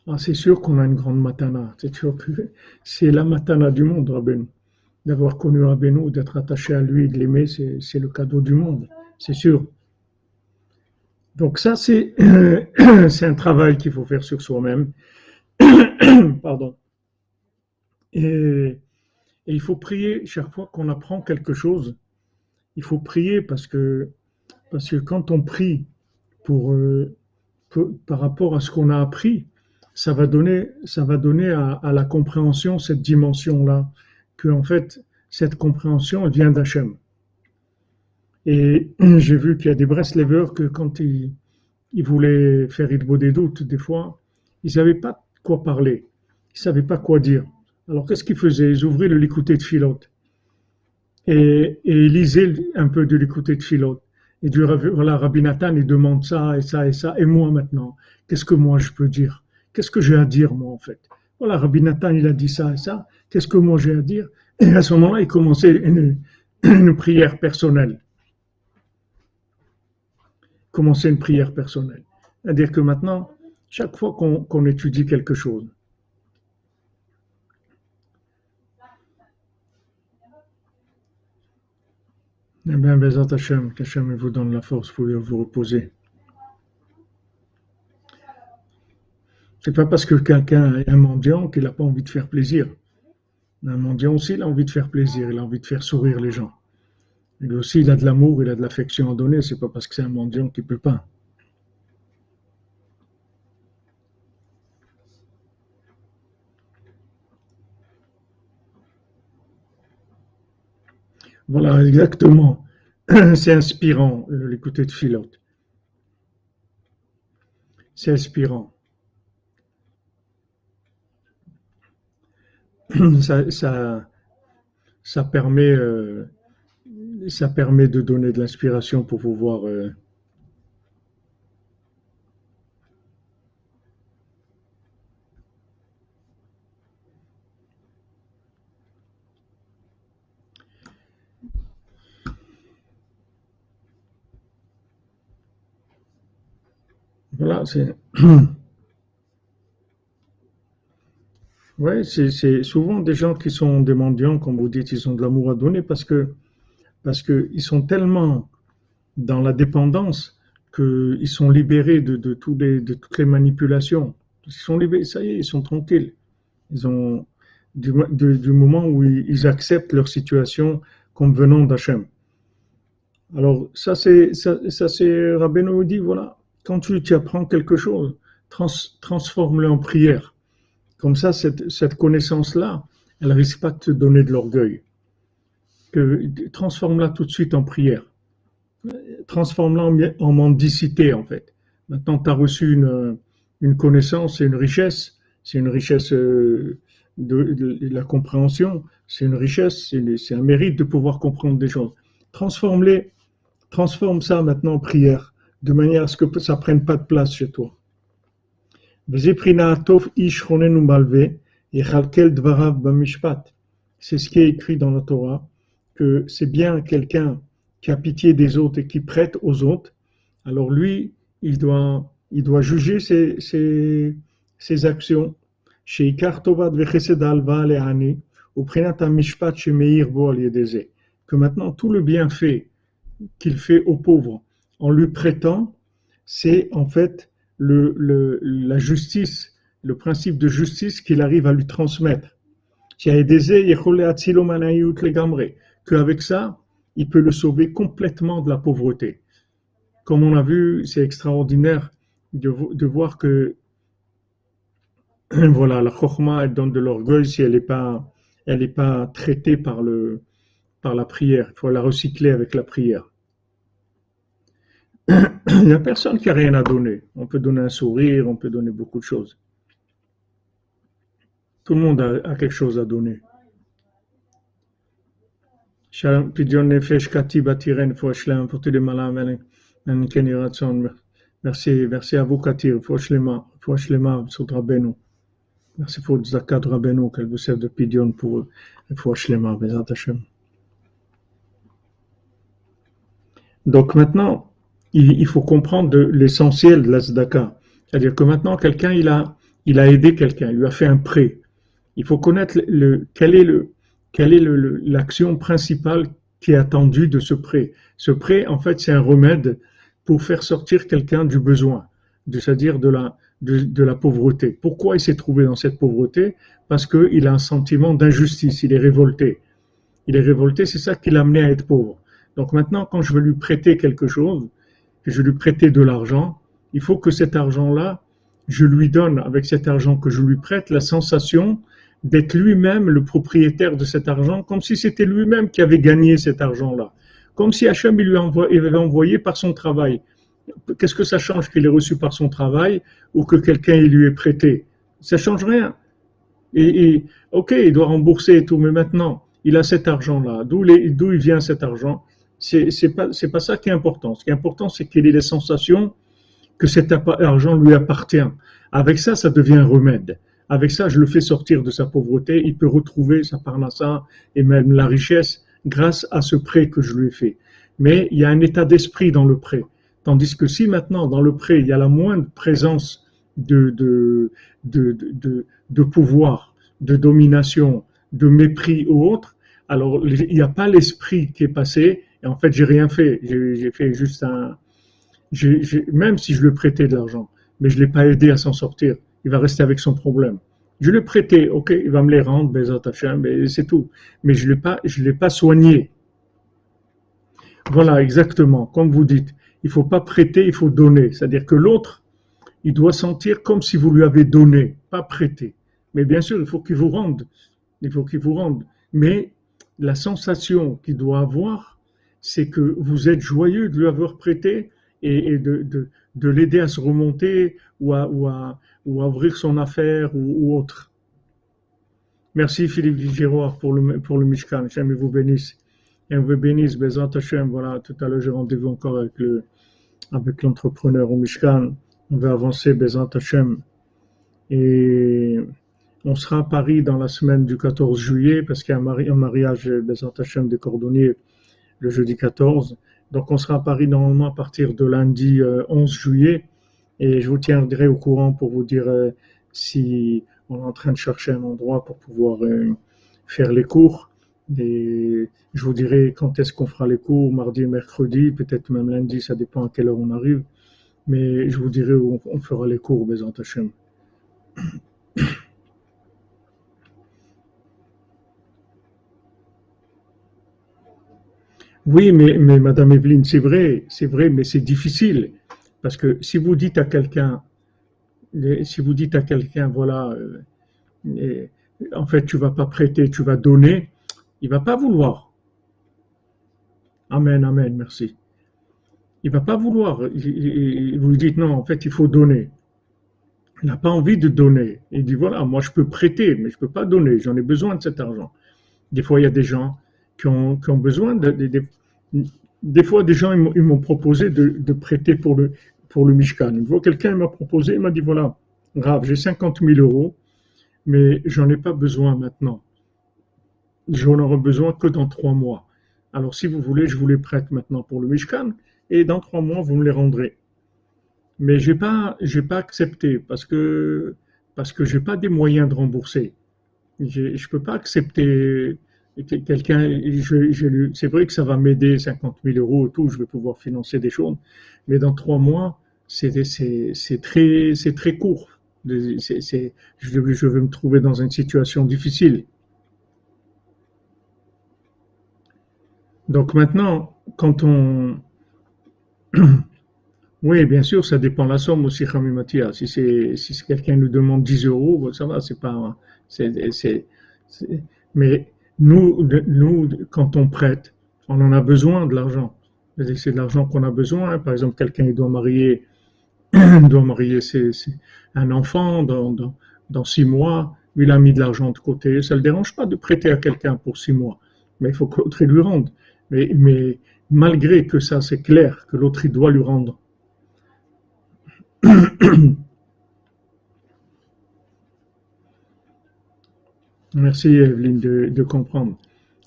Ah, c'est sûr qu'on a une grande matana. C'est sûr que c'est la matana du monde, Rabbeinu. D'avoir connu Rabbeinu, d'être attaché à lui, de l'aimer, c'est le cadeau du monde. C'est sûr. Donc ça, c'est un travail qu'il faut faire sur soi-même. Pardon. Et il faut prier chaque fois qu'on apprend quelque chose. Il faut prier parce que, quand on prie euh, par rapport à ce qu'on a appris, ça va donner, ça va donner à, la compréhension cette dimension-là, que en fait, cette compréhension, vient d'Hachem. Et j'ai vu qu'il y a des Breslevers que quand ils, voulaient faire beau des doutes, des fois, ils ne savaient pas quoi parler, ils ne savaient pas quoi dire. Alors qu'est-ce qu'ils faisaient? Ils ouvraient le l'écouter de Philote et, lisaient un peu de l'écouter de Philote. Et du voilà, Rabbi Nathan, il demande ça et ça et ça. Et moi maintenant, qu'est-ce que moi je peux dire? Qu'est-ce que j'ai à dire moi en fait? Voilà, Rabbi Nathan, il a dit ça et ça. Qu'est-ce que moi j'ai à dire? Et à ce moment-là, il commençait une, prière personnelle. Commencer une prière personnelle. C'est-à-dire que maintenant, chaque fois qu'on étudie quelque chose, Eh bien, Bézat Hachem, qu'Hachem vous donne la force pour vous reposer. C'est pas parce que quelqu'un est un mendiant qu'il n'a pas envie de faire plaisir. Un mendiant aussi, il a envie de faire plaisir, il a envie de faire sourire les gens. Lui aussi, il a de l'amour, il a de l'affection à donner, c'est pas parce que c'est un mendiant qu'il peut pas. Voilà, exactement. C'est inspirant, l'écouter de Philote. C'est inspirant. Ça, ça, permet, euh, ça permet de donner de l'inspiration pour pouvoir euh, Voilà, c'est. Ouais, c'est souvent des gens qui sont des mendiants, comme vous dites, ils ont de l'amour à donner parce que parce qu'ils sont tellement dans la dépendance qu'ils sont libérés de, de, les, de toutes les manipulations. Ils sont libérés, ça y est, ils sont tranquilles. Ils ont du, du moment où ils, acceptent leur situation comme venant d'Hachem. Alors ça c'est ça, ça Rabbeinu dit voilà quand tu, apprends quelque chose, transforme-le en prière. Comme ça, cette, connaissance-là, elle risque pas de te donner de l'orgueil. transforme-la tout de suite en prière. Transforme-la en mendicité, en fait. Maintenant, tu as reçu une, connaissance et une richesse. C'est une richesse euh, de, la compréhension. C'est une richesse, c'est un mérite de pouvoir comprendre des choses. Transforme-les, transforme ça maintenant en prière, de manière à ce que ça prenne pas de place chez toi. C'est ce qui est écrit dans la Torah, que c'est bien quelqu'un qui a pitié des autres et qui prête aux autres. Alors lui, il doit, il doit juger ses, ses, ses actions. Que maintenant tout le bienfait qu'il fait aux pauvres en lui prêtant, c'est en fait la justice, le principe de justice qu'il arrive à lui transmettre. Qu'avec ça, il peut le sauver complètement de la pauvreté. Comme on a vu, c'est extraordinaire de, voir que voilà, la chokma, elle donne de l'orgueil si elle n'est pas, traitée par, par la prière. Il faut la recycler avec la prière. Il n'y a personne qui a rien à donner. On peut donner un sourire, on peut donner beaucoup de choses. Tout le monde a, quelque chose à donner. Merci, merci à vous, Katir. Merci pour zakat Rabbeinu, qu'elle vous serve de pidion pour Hashem. Donc maintenant, il, faut comprendre l'essentiel de la. C'est-à-dire que maintenant, quelqu'un, il a, il a aidé quelqu'un, il lui a fait un prêt. Il faut connaître le, quel est le, quelle est l'action principale qui est attendue de ce prêt. Ce prêt, en fait, c'est un remède pour faire sortir quelqu'un du besoin, c'est-à-dire de la, de, la pauvreté. Pourquoi il s'est trouvé dans cette pauvreté? Parce qu'il a un sentiment d'injustice, il est révolté. Il est révolté, c'est ça qui l'a amené à être pauvre. Donc maintenant, quand je veux lui prêter quelque chose, que je lui prêter de l'argent, il faut que cet argent-là, je lui donne, avec cet argent que je lui prête, la sensation d'être lui-même le propriétaire de cet argent, comme si c'était lui-même qui avait gagné cet argent-là comme si Hachem il lui avait envoyé par son travail. Qu'est-ce que ça change qu'il ait reçu par son travail ou que quelqu'un lui ait prêté? Ça change rien. Et, ok, il doit rembourser et tout, mais maintenant, il a cet argent-là. D'où il vient cet argent? C'est pas pas ça qui est important. Ce qui est important, c'est qu'il ait les sensations que cet argent lui appartient. Avec ça, ça devient un remède. Avec ça, je le fais sortir de sa pauvreté. Il peut retrouver sa parnassa et même la richesse grâce à ce prêt que je lui ai fait. Mais il y a un état d'esprit dans le prêt. Tandis que si maintenant, dans le prêt, il y a la moindre présence de pouvoir, de domination, de mépris ou autre, alors il n'y a pas l'esprit qui est passé, et en fait, j'ai rien fait. J'ai fait juste un. même si je lui ai prêté de l'argent, mais je ne l'ai pas aidé à s'en sortir, il va rester avec son problème. Je l'ai prêté, ok, il va me les rendre, Bezat mais c'est tout. Mais je ne l'ai pas soigné. Voilà, exactement, comme vous dites. Il ne faut pas prêter, il faut donner. C'est-à-dire que l'autre, il doit sentir comme si vous lui avez donné, pas prêté. Mais bien sûr, il faut qu'il vous rende. Il faut qu'il vous rende. Mais la sensation qu'il doit avoir, c'est que vous êtes joyeux de lui avoir prêté et, de, de, l'aider à se remonter ou à, ou à, ou à ouvrir son affaire ou, autre. Merci Philippe Giroir pour le, pour le Mishkan. Vous bénisse. Et vous bénisse, Bézant Hachem. Voilà, tout à l'heure j'ai rendez-vous encore avec le, avec l'entrepreneur au Mishkan. On va avancer, Bézant Hachem. Et on sera à Paris dans la semaine du 14 juillet parce qu'il y a un, mariage, Bézant Hachem, des cordonniers le jeudi 14. Donc on sera à Paris normalement à partir de lundi 11 euh, juillet et je vous tiendrai au courant pour vous dire euh, si on est en train de chercher un endroit pour pouvoir euh, faire les cours. Et je vous dirai quand est-ce qu'on fera les cours, mardi et mercredi, peut-être même lundi, ça dépend à quelle heure on arrive. Mais je vous dirai où on fera les cours, Bézant Hachem. Oui, mais, mais Madame Evelyne, c'est vrai, c'est vrai, mais c'est difficile. Parce que si vous dites à quelqu'un, si vous dites à quelqu'un, voilà, euh, en fait, tu vas pas prêter, tu vas donner, il va pas vouloir. Amen, amen, merci. Il va pas vouloir. Vous lui dites non, en fait, il faut donner. Il n'a pas envie de donner. Il dit voilà, moi je peux prêter, mais je peux pas donner. J'en ai besoin de cet argent. Des fois, il y a des gens qui ont, besoin de, des fois, des gens ils m'ont proposé de, prêter pour le pour le Mishkan. Quelqu'un m'a proposé, il m'a dit voilà, grave, j'ai 50 000 euros, mais j'en ai pas besoin maintenant. J'en aurai besoin que dans trois mois. Alors, si vous voulez, je vous les prête maintenant pour le Mishkan, et dans trois mois, vous me les rendrez. Mais j'ai pas, pas accepté parce que parce que pas des moyens de rembourser. Je peux pas accepter quelqu'un. C'est vrai que ça va m'aider 50 000 euros tout, je vais pouvoir financer des choses, mais dans trois mois, c'est très, court. je, vais me trouver dans une situation difficile. Donc maintenant, quand on... Oui, bien sûr, ça dépend de la somme aussi, Khami Matia. Si si quelqu'un nous demande 10 euros, ça va, c'est pas... c'est mais nous, nous, quand on prête, on en a besoin de l'argent. C'est de l'argent qu'on a besoin. Par exemple, quelqu'un doit marier, doit marier un enfant dans, dans, dans, six mois. Il a mis de l'argent de côté. Ça ne le dérange pas de prêter à quelqu'un pour six mois. Mais il faut que l'autre lui rende. Mais, mais malgré que ça, c'est clair que l'autre doit lui rendre. Merci Evelyne de, comprendre.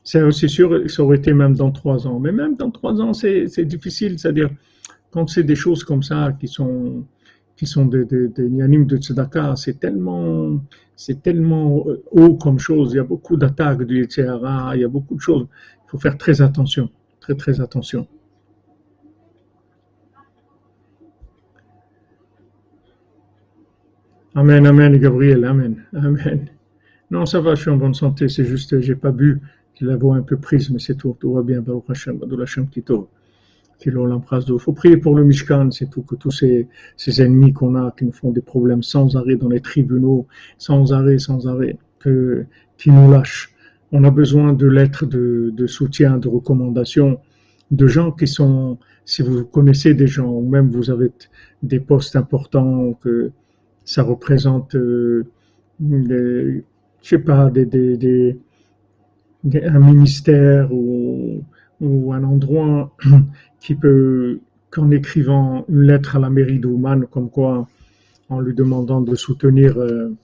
C'est aussi sûr, ça aurait été même dans trois ans. Mais même dans trois ans, c'est difficile. C'est-à-dire, quand c'est des choses comme ça qui sont qui sont des, des, des de tzedaka, c'est tellement, c'est tellement haut comme chose. Il y a beaucoup d'attaques du Yitzhara, il y a beaucoup de choses. Il faut faire très attention, très très attention. Amen, amen, Gabriel, amen, amen. Non, ça va, je suis en bonne santé. C'est juste, j'ai pas bu. La voix un peu prise, mais c'est tout. Tout va bien. Baruch Hashem, Hashem, Tito. Il faut prier pour le Mishkan, c'est tout, que tous ces, ces ennemis qu'on a, qui nous font des problèmes sans arrêt dans les tribunaux, sans arrêt, sans arrêt, que, qui nous lâchent. On a besoin de lettres de, de soutien, de recommandations, de gens qui sont, si vous connaissez des gens, ou même vous avez des postes importants, que ça représente euh, je sais pas, un ministère ou, un endroit qui peut, qu'en écrivant une lettre à la mairie d'Ouman, comme quoi, en lui demandant de soutenir euh,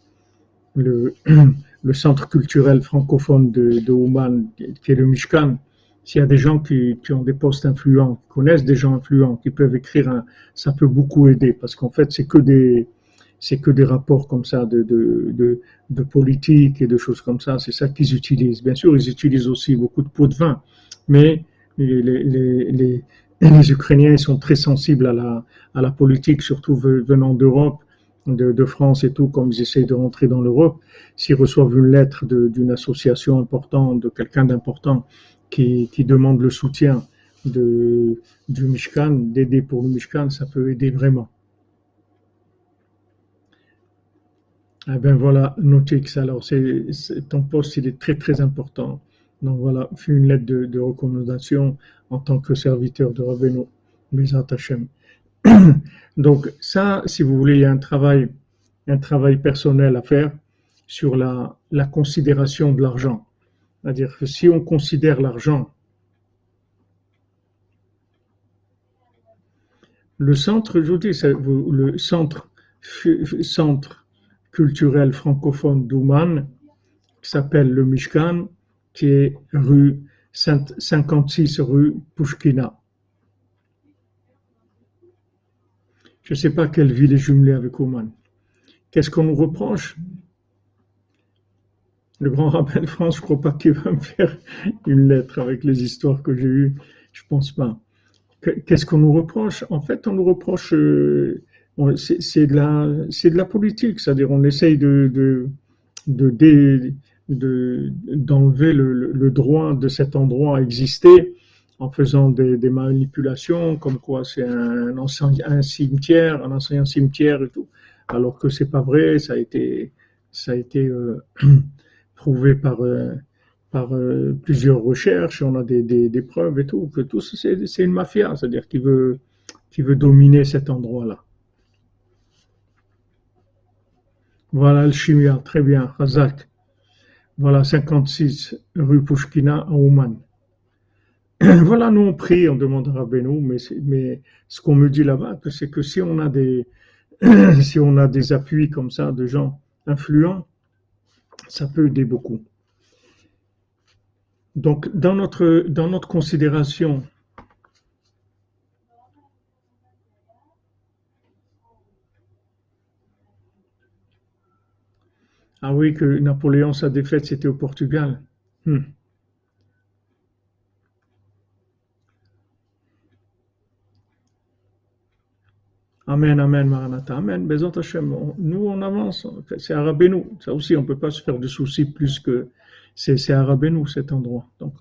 le, centre culturel francophone de, de qui est le Mishkan, s'il y a des gens qui, ont des postes influents, qui connaissent des gens influents, qui peuvent écrire, ça peut beaucoup aider, parce qu'en fait, c'est que des, c'est que des rapports comme ça de, de, de, politique et de choses comme ça. C'est ça qu'ils utilisent. Bien sûr, ils utilisent aussi beaucoup de pots de vin, mais les, les, les, Ukrainiens sont très sensibles à la, à la politique, surtout venant d'Europe, de, France et tout, comme ils essayent de rentrer dans l'Europe. S'ils reçoivent une lettre d'une association importante, de quelqu'un d'important qui, qui demande le soutien du Mishkan, d'aider pour le Mishkan, ça peut aider vraiment. Eh bien voilà, Notix, alors c'est, ton poste, il est très très important. Donc voilà, fais une lettre de, recommandation en tant que serviteur de Rabbeinu, Bezat Hashem. Donc ça, si vous voulez, il y a un travail, un travail personnel à faire sur la, la considération de l'argent. C'est-à-dire que si on considère l'argent, le centre, je vous dis, le centre, centre culturel francophone d'Ouman, qui s'appelle le Mishkan, qui est rue 56 rue Pushkina. Je ne sais pas quelle ville est jumelée avec Ouman. Qu'est-ce qu'on nous reproche? Le grand rabbin de France, je ne crois pas qu'il va me faire une lettre avec les histoires que j'ai eues. Je ne pense pas. Qu'est-ce qu'on nous reproche? En fait, on nous reproche euh, c'est de la politique, c'est-à-dire on essaye de de d'enlever le, droit de cet endroit à exister en faisant des, manipulations, comme quoi c'est un, ancien cimetière, un ancien cimetière et tout, alors que c'est pas vrai, ça a été euh, prouvé par euh, euh, plusieurs recherches, on a des, preuves et tout, que tout c'est une mafia, c'est-à-dire qui qui veut dominer cet endroit-là. Voilà le chimia, très bien, Razak. Voilà, 56 rue Pushkina à Ouman. voilà, nous on prie, on demande à Rabbeinu, mais, ce qu'on me dit là-bas, c'est que si on a des appuis comme ça de gens influents, ça peut aider beaucoup. Donc, dans notre considération, Ah oui, que Napoléon, sa défaite, c'était au Portugal. Hmm. Amen, Amen, Maranatha, Amen, Bezot Hashem. Nous, on avance, c'est nous. Ça aussi, on ne peut pas se faire de soucis plus que c'est nous, cet endroit. Donc,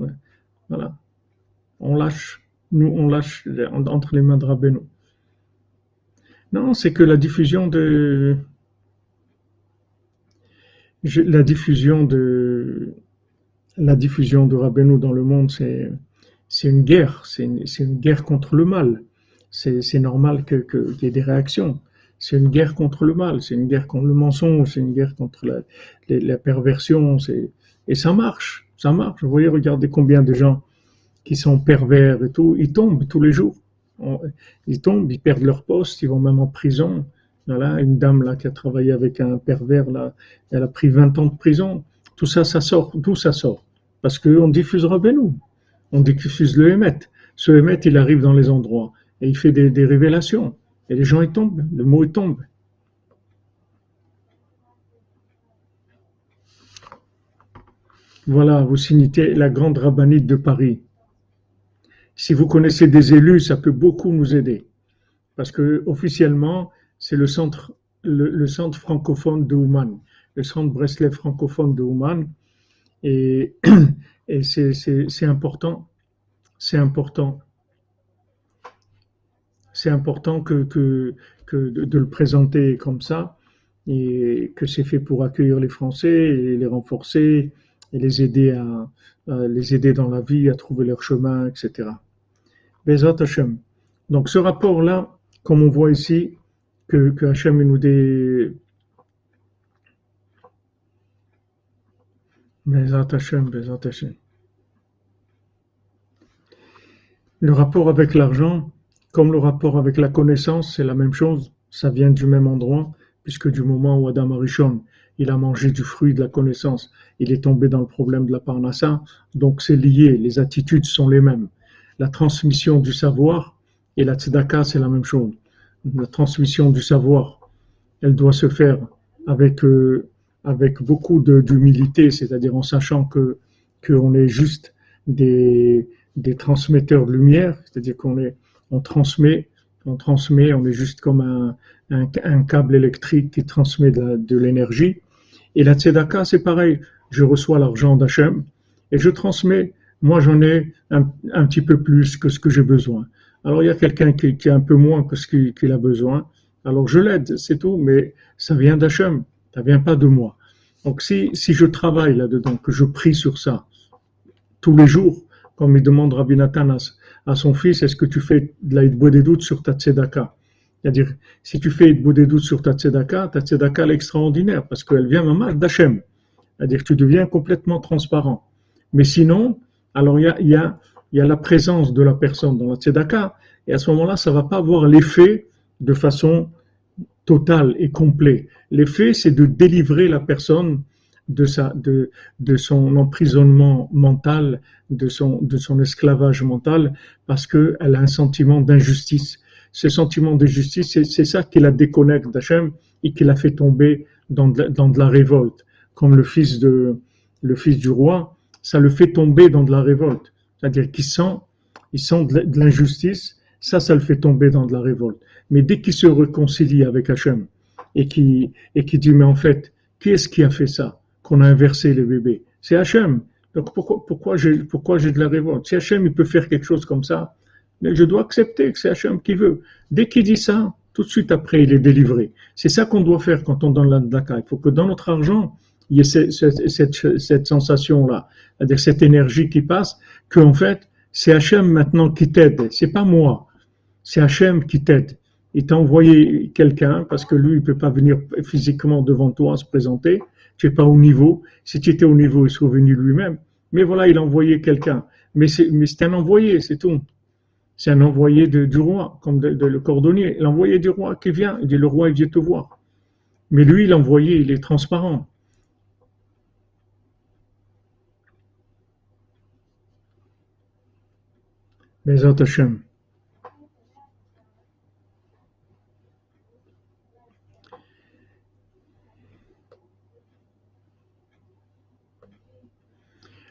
voilà. On lâche, nous, on lâche entre les mains de Rabbeinu. Non, c'est que la diffusion de, la diffusion de, la diffusion de dans le monde, c'est, une guerre, c'est une, une guerre contre le mal c'est normal qu'il que, y ait des réactions. C'est une guerre contre le mal, c'est une guerre contre le mensonge, c'est une guerre contre la, la, perversion. Et ça marche, ça marche. Vous voyez, regardez combien de gens qui sont pervers et tout, ils tombent tous les jours. Ils tombent, ils perdent leur poste, ils vont même en prison. Voilà, une dame là qui a travaillé avec un pervers là, elle a pris 20 ans de prison. Tout ça, ça sort. D'où ça sort? Parce qu'on diffusera Benou. On diffuse le Hémet. Ce Hémet, il arrive dans les endroits et il fait des, révélations. Et les gens, ils tombent, le mot, il tombe. Voilà, vous signez la grande rabbinite de Paris. Si vous connaissez des élus, ça peut beaucoup nous aider. Parce que officiellement, c'est le centre, francophone de Ouman, le centre Breslev francophone de Ouman. Et, c'est important, c'est important c'est important que, de, le présenter comme ça et que c'est fait pour accueillir les Français et les renforcer et les aider à, les aider dans la vie à trouver leur chemin, etc. Bezat. Donc ce rapport-là, comme on voit ici, que, Hashem nous Hashem. Le rapport avec l'argent, comme le rapport avec la connaissance, c'est la même chose, ça vient du même endroit, puisque du moment où Adam Arishon, il a mangé du fruit de la connaissance, il est tombé dans le problème de la parnassa, donc c'est lié, les attitudes sont les mêmes. La transmission du savoir et la tzedaka, c'est la même chose. La transmission du savoir, elle doit se faire avec, euh, avec beaucoup d'humilité, c'est-à-dire en sachant que qu'on est juste des, des transmetteurs de lumière, c'est-à-dire qu'on est on transmet, on transmet, on est juste comme un, un, câble électrique qui transmet de, l'énergie. Et la tzedaka, c'est pareil. Je reçois l'argent d'Hachem et je transmets. Moi, j'en ai un, un, petit peu plus que ce que j'ai besoin. Alors, il y a quelqu'un qui, qui, a un peu moins que ce qu'il a besoin. Alors, je l'aide, c'est tout, mais ça vient d'Hachem. Ça vient pas de moi. Donc, si, je travaille là-dedans, que je prie sur ça tous les jours, comme il demande Rabbi Nathanas, à son fils, est-ce que tu fais de la des doutes sur ta tzedaka? C'est-à-dire, si tu fais des doutes sur ta tzedaka, ta tzedaka est extraordinaire parce qu'elle vient vraiment d'Hachem. C'est-à-dire tu deviens complètement transparent. Mais sinon, alors il y, a, y a la présence de la personne dans la tzedaka et à ce moment-là, ça va pas avoir l'effet de façon totale et complète. L'effet, c'est de délivrer la personne de, sa, de, de son emprisonnement mental, de son, de son esclavage mental, parce qu'elle a un sentiment d'injustice. Ce sentiment d'injustice, c'est ça qui la déconnecte d'Hachem et qui la fait tomber dans de, dans de la révolte. Comme le fils, de, le fils du roi, ça le fait tomber dans de la révolte. C'est-à-dire qu'il sent, il sent de l'injustice, ça, ça le fait tomber dans de la révolte. Mais dès qu'il se réconcilie avec Hachem et qui, et qui dit, mais en fait, qui est-ce qui a fait ça qu'on a inversé les bébés? C'est Hachem. Donc pourquoi, pourquoi j'ai pourquoi j'ai de la révolte? Si Hachem il peut faire quelque chose comme ça, je dois accepter que c'est Hachem qui veut. Dès qu'il dit ça, tout de suite après il est délivré. C'est ça qu'on doit faire quand on donne la daka. Il faut que dans notre argent, il y ait cette, sensation-là, cette énergie qui passe, qu'en fait, c'est Hachem maintenant qui t'aide, c'est pas moi, c'est Hachem qui t'aide. Il t'a envoyé quelqu'un parce que lui, il peut pas venir physiquement devant toi se présenter. Tu n'es pas au niveau. Si tu étais au niveau, il serait venu lui-même. Mais voilà, il a envoyé quelqu'un. Mais c'est, un envoyé, c'est tout. C'est un envoyé du roi, comme le cordonnier. L'envoyé du roi qui vient. Il dit, le roi, il vient te voir. Mais lui, l'envoyé, il est transparent.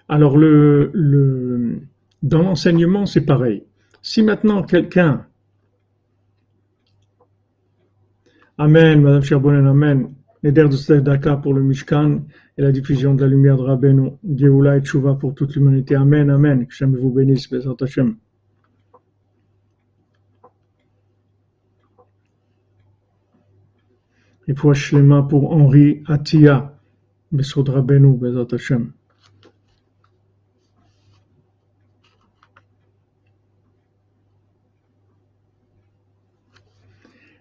Alors, le, le, dans l'enseignement, c'est pareil. Si maintenant quelqu'un. Amen, Madame Cherbonen, Amen. Neder de Dakar pour le Mishkan et la diffusion de la lumière de Rabbeinu, Geoula et Tshuva pour toute l'humanité. Amen, Amen. Que Hashem vous bénisse, Bezat Hashem. Pour Shlema pour Henri Besod Rabbeinu, Bezat Hashem.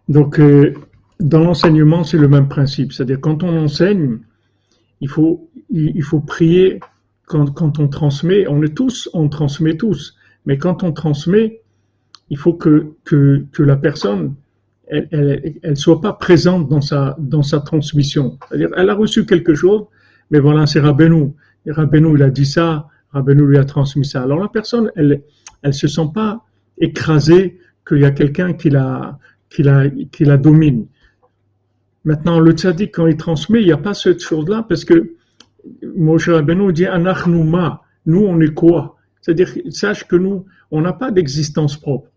Donc, euh, dans l'enseignement, c'est le même principe. C'est-à-dire, quand on enseigne, il faut, il, faut prier quand, quand, on transmet. On est tous, on transmet tous. Mais quand on transmet, il faut que, que, que la personne, elle, elle, elle, soit pas présente dans sa, dans sa transmission. C'est-à-dire, elle a reçu quelque chose, mais voilà, c'est Rabbeinu. Et Rabbeinu, il a dit ça, Rabbeinu lui a transmis ça. Alors la personne, elle, elle se sent pas écrasée qu'il y a quelqu'un qui l'a, qui la, qui la domine. Maintenant, le tzaddik, quand il transmet, il n'y a pas cette chose-là parce que Moshe Rabbeinu dit Anachnouma, nous on est quoi? C'est-à-dire, sache que nous, on n'a pas d'existence propre.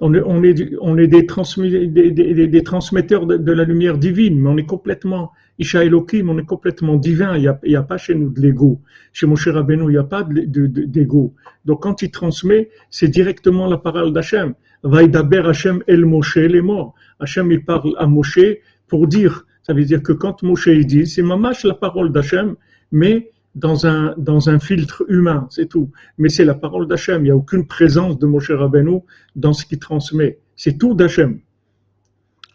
On est, on est, on est des, des, des, des, transmetteurs de, la lumière divine, mais on est complètement, Isha Elohim, on est complètement divin. Il n'y a, a pas chez nous de l'ego. Chez Moshe Rabbeinu, il n'y a pas d'ego. Donc quand il transmet, c'est directement la parole d'Hachem. Vaïdaber Hachem El Moshe, les morts. Hachem, il parle à Moshe pour dire, ça veut dire que quand Moshe dit, c'est mamash la parole d'Hachem, mais dans un, dans un filtre humain, c'est tout. Mais c'est la parole d'Hachem, il n'y a aucune présence de Moshe Rabbeinu dans ce qu'il transmet. C'est tout d'Hachem.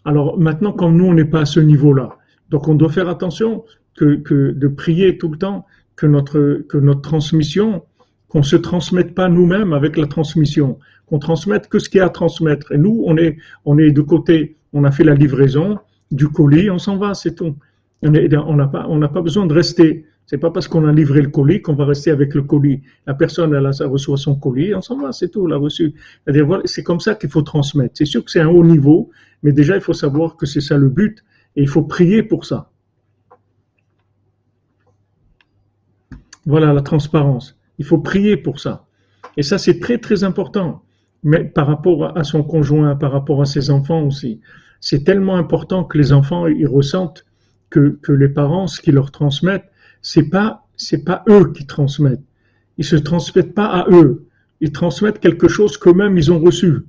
Alors maintenant, comme nous, on n'est pas à ce niveau-là, donc on doit faire attention que, de prier tout le temps que notre, que notre transmission, qu'on se transmette pas nous-mêmes avec la transmission, qu'on transmette que ce qu'il y a à transmettre. Et nous, on est, on est de côté, on a fait la livraison du colis, on s'en va, c'est tout. On n'a pas, on n'a pas besoin de rester. C'est pas parce qu'on a livré le colis qu'on va rester avec le colis. La personne, elle, reçoit son colis, on s'en va, c'est tout, elle a reçu. C'est comme ça qu'il faut transmettre. C'est sûr que c'est un haut niveau, mais déjà, il faut savoir que c'est ça le but et il faut prier pour ça. Voilà la transparence. Il faut prier pour ça. Et ça, c'est très, très important mais par rapport à son conjoint, par rapport à ses enfants aussi. C'est tellement important que les enfants ils ressentent que, que les parents, ce qu'ils leur transmettent, c'est pas c'est pas eux qui transmettent. Ils se transmettent pas à eux. Ils transmettent quelque chose qu'eux-mêmes ils ont reçu.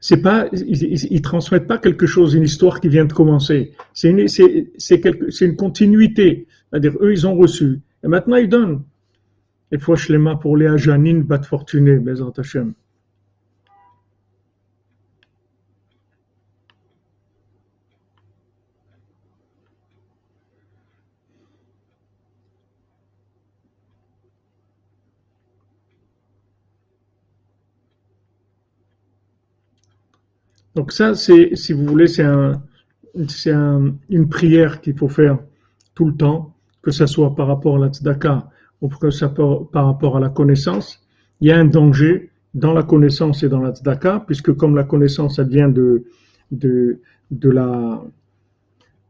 C'est pas ils, ils, transmettent pas quelque chose, une histoire qui vient de commencer. C'est une c'est c'est une continuité. C'est-à-dire eux ils ont reçu et maintenant ils donnent. Et fois mains pour Léa Janine, Bat Fortuné, Bezrat Hashem. Donc ça, c'est, si vous voulez, c'est un, c'est un, une prière qu'il faut faire tout le temps, que ce soit par rapport à la tzedaka ou par rapport à la connaissance. Il y a un danger dans la connaissance et dans la tzedaka, puisque comme la connaissance, elle vient de, la,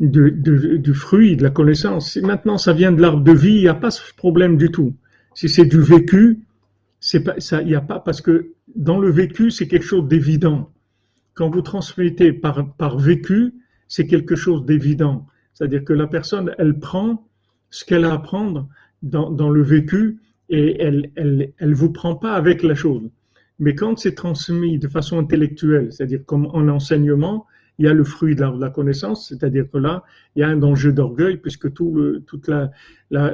du fruit de la connaissance. Si maintenant ça vient de l'arbre de vie, il n'y a pas ce problème du tout. Si c'est du vécu, c'est pas, ça, il n'y a pas, parce que dans le vécu, c'est quelque chose d'évident quand vous transmettez par, par vécu, c'est quelque chose d'évident. C'est-à-dire que la personne, elle prend ce qu'elle a à prendre dans, dans le vécu et elle, elle, elle vous prend pas avec la chose. Mais quand c'est transmis de façon intellectuelle, c'est-à-dire comme en enseignement, il y a le fruit de la, connaissance, c'est-à-dire que là, il y a un danger d'orgueil, puisque tout le, toute la, la,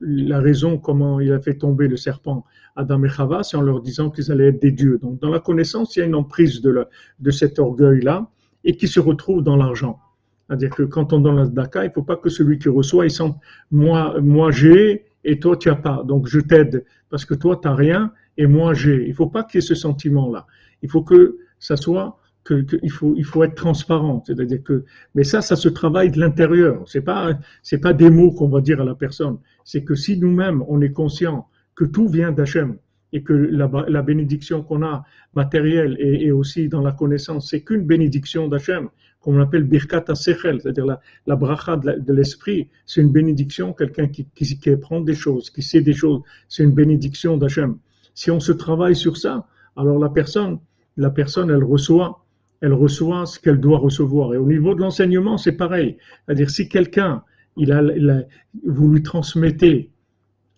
la, raison comment il a fait tomber le serpent Adam et Chava, c'est en leur disant qu'ils allaient être des dieux. Donc, dans la connaissance, il y a une emprise de, de cet orgueil-là, et qui se retrouve dans l'argent. C'est-à-dire que quand on donne la daka, il ne faut pas que celui qui reçoit, il sente, moi, moi j'ai, et toi, tu n'as pas. Donc, je t'aide, parce que toi, tu n'as rien, et moi, j'ai. Il ne faut pas qu'il y ait ce sentiment-là. Il faut que ça soit que, il faut il faut être transparent, c'est-à-dire que mais ça ça se travaille de l'intérieur. C'est pas c'est pas des mots qu'on va dire à la personne. C'est que si nous-mêmes on est conscient que tout vient d'Hachem et que la, la bénédiction qu'on a matérielle et, et, aussi dans la connaissance, c'est qu'une bénédiction d'Hachem qu'on appelle birkat sechel, c'est-à-dire la, la bracha de l'esprit, c'est une bénédiction, quelqu'un qui, qui, qui apprend des choses, qui sait des choses, c'est une bénédiction d'Hachem. Si on se travaille sur ça, alors la personne, la personne, elle reçoit, elle reçoit ce qu'elle doit recevoir. Et au niveau de l'enseignement, c'est pareil. C'est-à-dire, si quelqu'un, il a, vous lui transmettez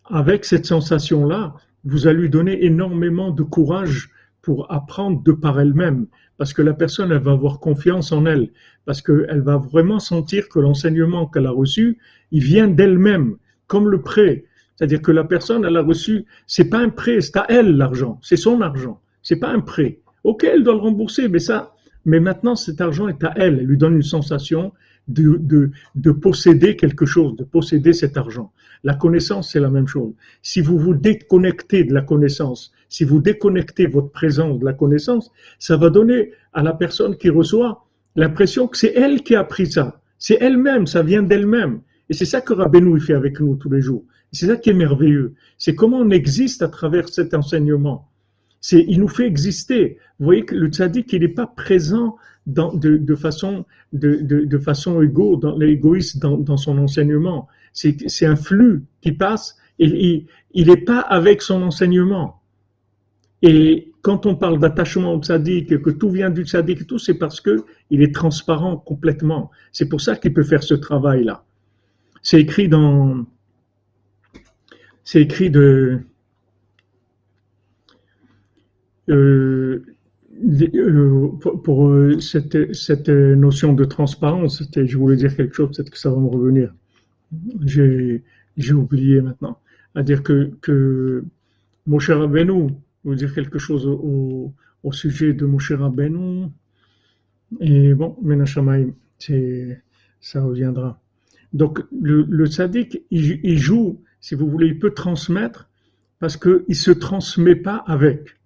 avec cette sensation-là, vous allez lui donner énormément de courage pour apprendre de par elle-même, parce que la personne, elle va avoir confiance en elle, parce qu'elle va vraiment sentir que l'enseignement qu'elle a reçu, il vient d'elle-même, comme le prêt. C'est-à-dire que la personne, elle a reçu, c'est pas un prêt, c'est à elle l'argent, c'est son argent, c'est pas un prêt. Ok, elle doit le rembourser, mais ça, mais maintenant cet argent est à elle, elle lui donne une sensation de, de, de posséder quelque chose, de posséder cet argent. La connaissance, c'est la même chose. Si vous vous déconnectez de la connaissance, si vous déconnectez votre présence de la connaissance, ça va donner à la personne qui reçoit l'impression que c'est elle qui a appris ça. C'est elle-même, ça vient d'elle-même. Et c'est ça que Rabbeinu fait avec nous tous les jours. C'est ça qui est merveilleux. C'est comment on existe à travers cet enseignement. Il nous fait exister. Vous voyez que le tzaddik, il n'est pas présent de, façon, égoïste dans, son enseignement. C'est, un flux qui passe il n'est pas avec son enseignement. Et quand on parle d'attachement au tzaddik, que tout vient du tzaddik et tout, c'est parce que il est transparent complètement. C'est pour ça qu'il peut faire ce travail-là. C'est écrit dans, c'est écrit de, euh, euh pour, euh, cette, notion de transparence, je voulais dire quelque chose, peut-être que ça va me revenir. J'ai, oublié maintenant. À dire que, que mon cher Rabbeinu, vous dire quelque chose au, sujet de mon cher Rabbeinu. Et bon, Menachamaim, c'est, ça reviendra. Donc, le, le sadique, il, il joue si vous voulez, il peut transmettre parce qu'il ne se transmet pas avec.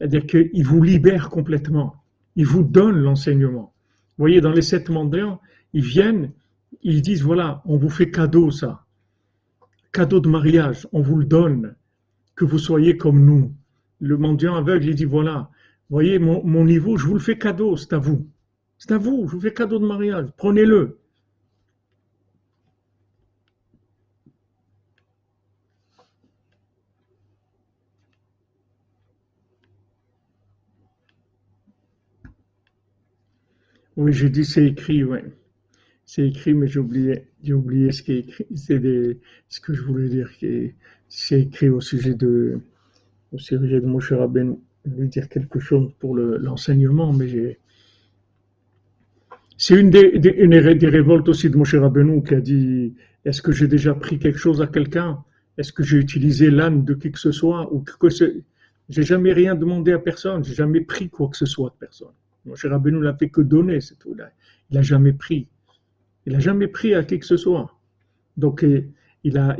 C'est-à-dire qu'il vous libère complètement. Il vous donne l'enseignement. Vous voyez, dans les sept mendiants, ils viennent, ils disent, voilà, on vous fait cadeau ça. Cadeau de mariage, on vous le donne. Que vous soyez comme nous. Le mendiant aveugle, il dit, voilà, voyez, mon, mon niveau, je vous le fais cadeau, c'est à vous. C'est à vous, je vous fais cadeau de mariage, prenez-le. Oui, j'ai dit c'est écrit, oui. C'est écrit, mais j'ai oublié, ce qui est écrit. C'est ce que je voulais dire. C'est écrit au sujet de, au sujet de Moshe dire quelque chose pour l'enseignement, mais j'ai. C'est une des, une des révoltes aussi de Moshe Rabbeinu qui a dit Est-ce que j'ai déjà pris quelque chose à quelqu'un? Est-ce que j'ai utilisé l'âme de qui que ce soit ou que J'ai jamais rien demandé à personne. J'ai jamais pris quoi que ce soit de personne. Moshe Rabbeinu n'a fait que donner, c'est tout. Il n'a jamais pris. Il n'a jamais pris à qui que ce soit. Donc, il a,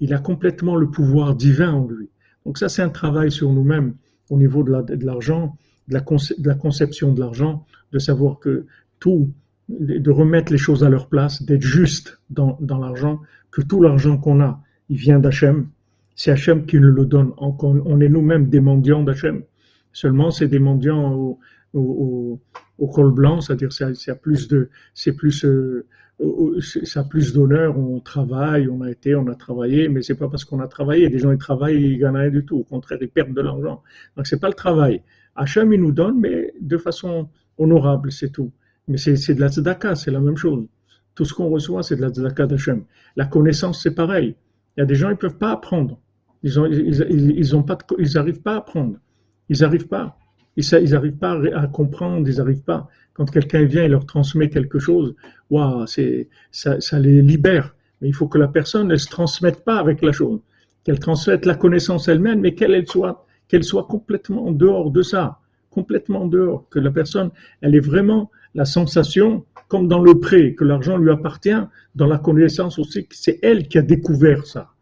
il, a complètement le pouvoir divin en lui. Donc ça, c'est un travail sur nous-mêmes au niveau de l'argent, de, de, la conception de l'argent, de savoir que tout, de remettre les choses à leur place, d'être juste dans, dans l'argent, que tout l'argent qu'on a, il vient d'Hachem. C'est Hachem qui nous le donne. On, on est nous-mêmes des mendiants d'Hachem. Seulement, c'est des mendiants au, col blanc, c'est-à-dire c'est plus de, c'est plus, euh, ça a plus d'honneur. On travaille, on a été, on a travaillé, mais c'est pas parce qu'on a travaillé. Des gens ils travaillent, ils gagnent rien du tout. Au contraire, ils perdent de l'argent. Donc c'est pas le travail. Hachem il nous donne, mais de façon honorable, c'est tout. Mais c'est de la tzedaka, c'est la même chose. Tout ce qu'on reçoit, c'est de la tzedaka d'Hachem. La connaissance, c'est pareil. Il y a des gens, ils peuvent pas apprendre. Ils ont, ils, ils, pas, pas à apprendre. Ils arrivent pas. Ils n'arrivent pas à comprendre, ils n'arrivent pas. Quand quelqu'un vient et leur transmet quelque chose, waouh, c'est, ça, les libère. Mais il faut que la personne ne se transmette pas avec la chose, qu'elle transmette la connaissance elle-même, mais qu'elle soit, qu'elle soit complètement en dehors de ça, complètement dehors, que la personne, elle ait vraiment la sensation, comme dans le prêt, que l'argent lui appartient, dans la connaissance aussi, que c'est elle qui a découvert ça.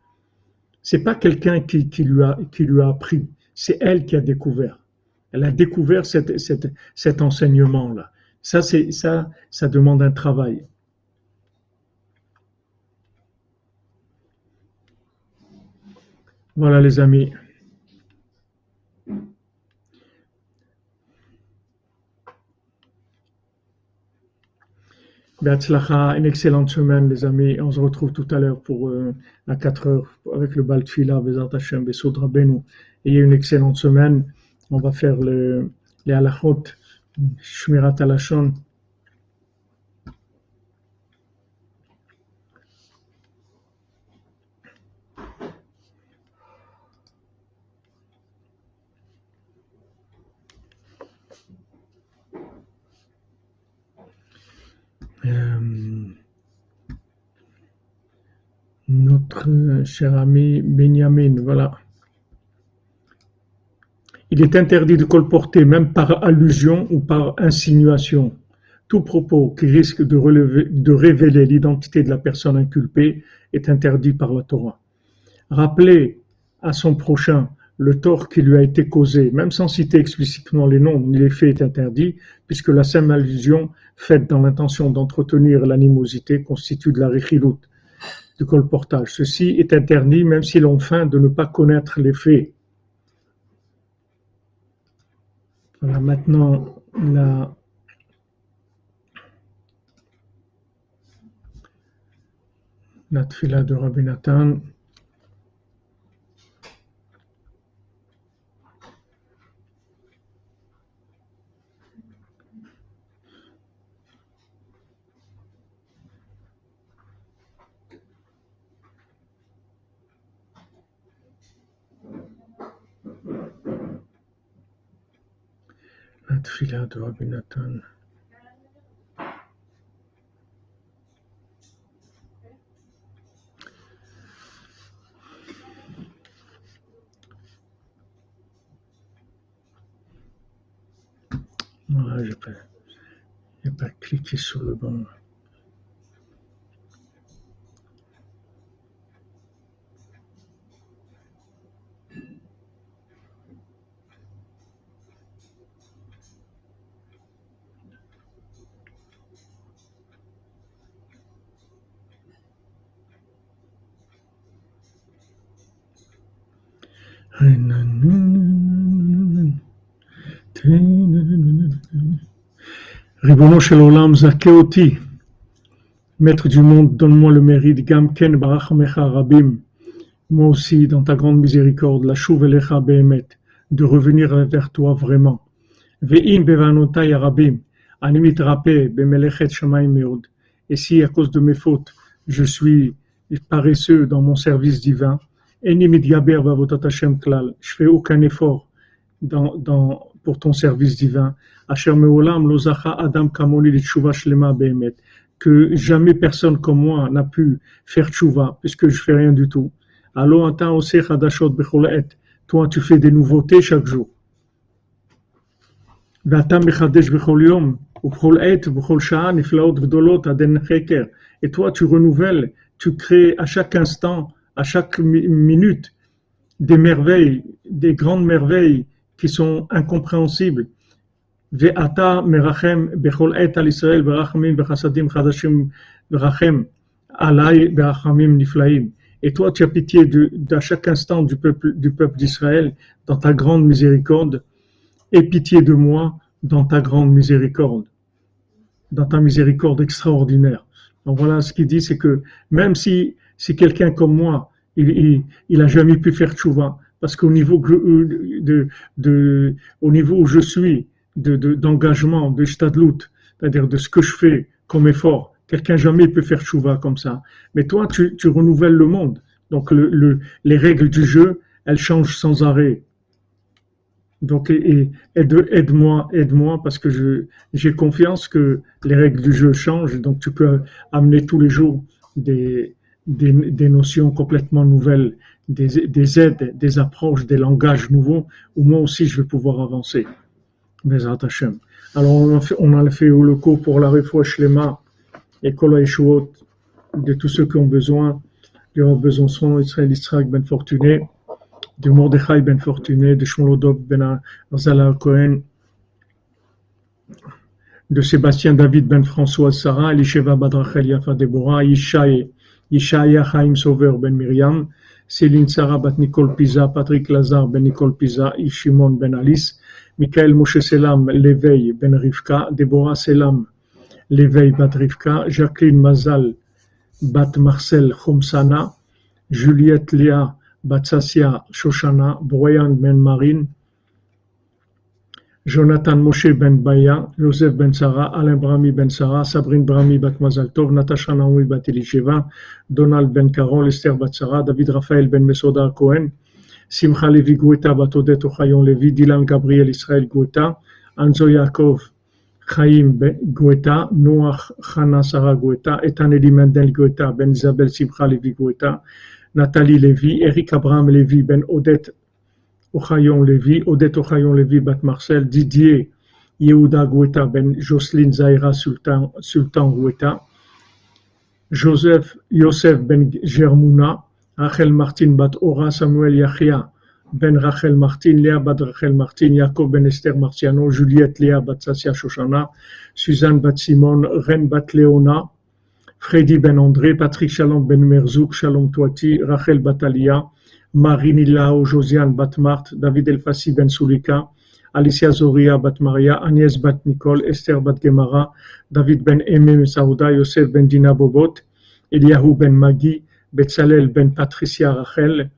C'est pas quelqu'un qui, lui a, qui lui a appris, c'est elle qui a découvert. Elle a découvert cet, enseignement-là. Ça, ça, ça demande un travail. Voilà les amis. une excellente semaine, les amis. On se retrouve tout à l'heure pour euh, à 4 heures avec le Baltfila, Bezat Hashem, Besodra Benu. Ayez une excellente semaine. On va faire le, les halachot, Shmirat Alashon. Euh, notre cher ami Benjamin, voilà. Il est interdit de colporter, même par allusion ou par insinuation, tout propos qui risque de, révéler l'identité de la personne inculpée est interdit par la Torah. Rappeler à son prochain le tort qui lui a été causé, même sans citer explicitement les noms ni les faits, est interdit, puisque la simple allusion faite dans l'intention d'entretenir l'animosité constitue de la réchiloute, du colportage. Ceci est interdit même si l'on feint de ne pas connaître les faits. Voilà maintenant la la tfila de Rabbi Nathan. La tefila de Rabbi Nathan. Voilà, je n'ai pas, pas cliqué sur le bon. Ribono shel olam zakeoti, maître du monde, donne-moi le mérite, gamken barachmecha rabim, moi aussi, dans ta grande miséricorde, la elecha behemet, de revenir vers toi vraiment. Ve'im rabim, animit rape bemelechet shamayim meod, et si à cause de mes fautes, je suis paresseux dans mon service divin, je fais aucun effort dans, dans, pour ton service divin. Que jamais personne comme moi n'a pu faire tchouva, puisque je fais rien du tout. Toi, tu fais des nouveautés chaque jour. Et toi, tu renouvelles, tu crées à chaque instant à chaque minute des merveilles, des grandes merveilles qui sont incompréhensibles. Ve'ata merachem bechol et al Israël berachamim bechasadim chadashim berachem alay berachamim niflaim. Et toi, tu as pitié de chaque instant du peuple, du peuple d'Israël dans ta grande miséricorde. Et pitié de moi dans ta grande miséricorde, dans ta miséricorde extraordinaire. Donc voilà ce qu'il dit, c'est que même si si quelqu'un comme moi, il, il, a jamais pu faire tchouva, parce qu'au niveau de, de, au niveau où je suis, de, d'engagement, de, stadlout, c'est-à-dire de ce que je fais comme effort, quelqu'un jamais peut faire tchouva comme ça. Mais toi, tu, renouvelles le monde. Donc le, le, les règles du jeu, elles changent sans arrêt. Donc, aide-moi, aide-moi, parce que j'ai confiance que les règles du jeu changent. Donc, tu peux amener tous les jours des, des, des notions complètement nouvelles, des, des, aides, des approches, des langages nouveaux, où moi aussi je vais pouvoir avancer. Alors, on a fait, on a fait le cours pour la refouach lema et Kol de tous ceux qui ont besoin, Rav Besançon, Israël Israël Ben Fortuné, de Mordechai Ben Fortuné, de Shmolodov Ben Arzala Cohen, de Sébastien David Ben François Sarah, Elisheva Badrachel Yafa Deborah, Yishai, Yishaya Chaim Sauver Ben Miriam, Céline Sarah Bat Nicole Pisa, Patrick Lazar Ben Nicole Pisa, Ishimon Ben Alice, Michael Moshe Selam Leveil Ben Rivka, Deborah Selam Leveil Bat Rivka, Jacqueline Mazal Bat Marcel Khomsana, Juliette Léa Batsasia Shoshana, Brian Ben Marine, Jonathan Moshe Ben Baya, Joseph Ben Sarah, Alain Brami Ben Sarah, Sabrine Brami Bat Mazal Tov, Natasha Naoui Bat Elisheva, Donald Ben Caron, Esther Bat Sarah, David Raphaël Ben Mesoda Cohen, Simcha Levi Gueta Bat Odet Ochayon Levi, Dylan Gabriel Israël Gueta, Anzo Yaakov Chaim Gueta, Noach Chana Sarah Gueta, Etan Eli Mendel Gueta, Ben Isabel Simcha Levi Gueta, Nathalie Lévy, Eric Abraham Lévy, Ben Odette Ochayon Lévy, Odette Ochayon Lévy, Bat Marcel, Didier Yehuda Goueta, Ben Jocelyne Zaira Sultan, Sultan Goueta, Joseph Yosef Ben Germouna, Rachel Martin Bat Ora, Samuel Yachia, Ben Rachel Martin, Léa Bat Rachel Martin, Jacob Ben Esther Martiano, Juliette Léa Bat Sassia Shoshana, Suzanne Bat Simon, Ren Bat Léona, Freddy Ben André, Patrick Shalom Ben Merzouk, Shalom Toati, Rachel Batalia, Marie Lao, Josiane Batmart, David Elfassi Ben Sulika, Alicia Zoria Bat Maria, Agnès Bat Nicole, Esther Bat Gemara, David Ben Emem Saouda, Yosef Ben Dina Bobot, Eliahu Ben Magi, Betzalel Ben Patricia Rachel,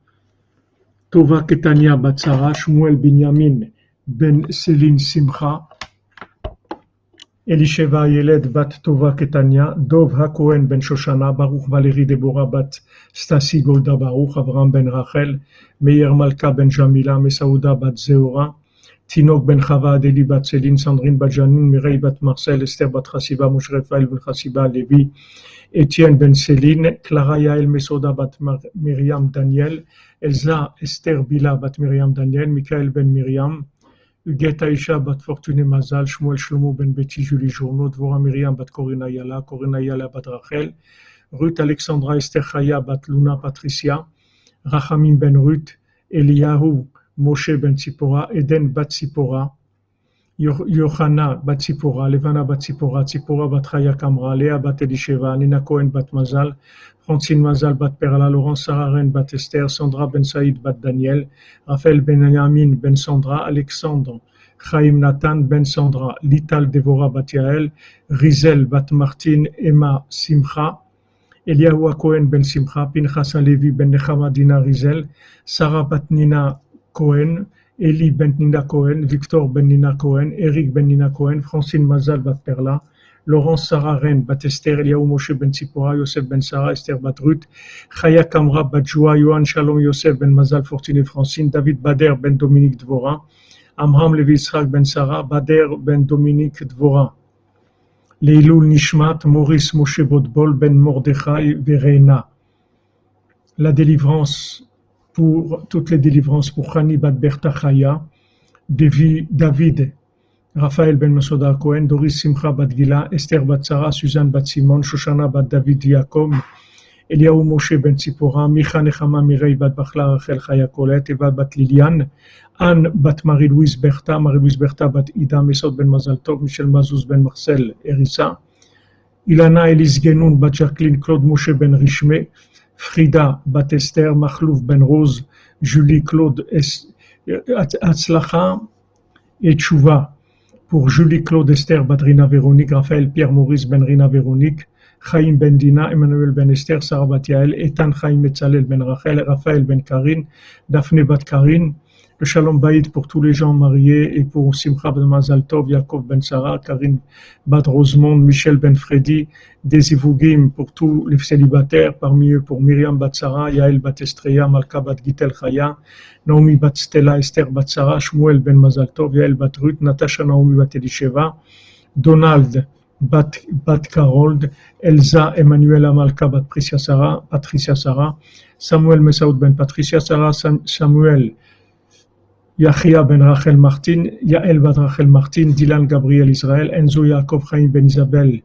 Tova Ketania Bat Sarah, Shmuel Binyamin Ben Céline Simcha, Elisheva Yeled bat Tova Ketania, Dov HaKohen ben Shoshana, Baruch Valérie Deborah bat Stasi Golda Baruch, Avram ben Rachel, Meir Malka ben Jamila, bat Zeora, Tinok ben Chava, Adeli bat Céline, Sandrine bat Janine, Mireille bat Marcel, Esther bat Chassiba, Moshe ben Chassiba, Lévi, Etienne ben Céline, Clara Yael Mesoda bat Myriam Daniel, Elsa Esther Bila bat Myriam Daniel, Michael ben Huguette Aïcha bat Fortuné Mazal, Shmuel Shlomo ben Betty Julie Journaud, Dvora Myriam bat Corina Yala, Corina Yala bat Rachel, Ruth Alexandra Esther Chaya bat Luna Patricia, Rachamim ben Ruth, Eliyahu Moshe ben Tzipora, Eden bat Tzipora, bat Tzipora, Levana bat Tzipora, Tzipora bat Chaya Kamra, Léa bat Elisheva, Nina Cohen bat Mazal, Francine Mazal bat Perla, Laurent Sararen bat Esther, Sandra Ben Saïd bat Daniel, Raphaël Ben Yamin Ben Sandra, Alexandre Chaim Nathan Ben Sandra, Lital Devora bat Yael, Rizel bat Martin, Emma Simcha, Eliyahu Cohen Ben Simcha, Pinchas Levi Ben Rizel, Sarah bat Nina Cohen, Eli Ben Nina Cohen, Victor Ben Nina Cohen, Eric Ben Nina Cohen, Francine Mazal bat Perla, Laurence Sarah Ren, Bat Esther, Eliaou Moshe Ben Tzipora, Yosef Ben Sarah, Esther Bat Ruth, Chaya Kamra Bat Joa, Yohan Shalom Yosef Ben Mazal Fortuné Francine, David Bader Ben Dominique Dvora, Amram Levi Ben Sarah, Bader Ben Dominique Dvora. Leilul Nishmat, Maurice Moshe Bodbol Ben Mordechai Verena. La délivrance pour toutes les délivrances pour Chani Bat Berta Chaya, David Raphaël ben Masoda Cohen, Doris Simcha bat Gila, Esther bat Sarah, Suzanne bat Simon, Shoshana bat David Yaakov, Eliaou Moshe ben Tzipora, Micha Nechama Mirei bat Bachla Rachel Chaya Colette, Eva bat Liliane, Anne bat Marie-Louise Bertha, Marie-Louise Bertha bat Ida Mesot ben Mazal Tov, Michel Mazouz ben Marcel Erissa, Ilana Elise Genoun bat Jacqueline Claude Moshe ben Rishme, Frida bat Esther, Machlouf ben Rose, Julie Claude Atzlacha et Chouva pour Julie Claude Esther Badrina Véronique, Raphaël Pierre Maurice Benrina Véronique, Chaim Ben Dina, Emmanuel Ben Esther, Sarah Batiael, Ethan Chaim Metzalel Ben Rachel, Raphaël Ben Karin, Daphne Bat Karin, le Shalom Baïd pour tous les gens mariés et pour Simcha Ben Mazal Tov, Yaakov Ben Sarah, Karine Bad Rosemond, Michel Ben Freddy, des Ivugim pour tous les célibataires, parmi eux pour Myriam Bat Sarah, Yael Bat Estreya, Malka Bat Gitel Chaya, Naomi Bat Stella, Esther Bat Sarah, Shmuel Ben Mazal Tov, Yael Bat Ruth, Natasha Naomi Bat Elisheva, Donald Bat, Bat Karold, Elsa Emmanuela Malka Bat Patricia Sarah, Patricia Sarah, Samuel Mesaoud Ben Patricia Sarah, Samuel Yahya ben Rachel Martin, Yael bat Rachel Martin, Dylan Gabriel Israël, Enzo Yaakov ben Isabel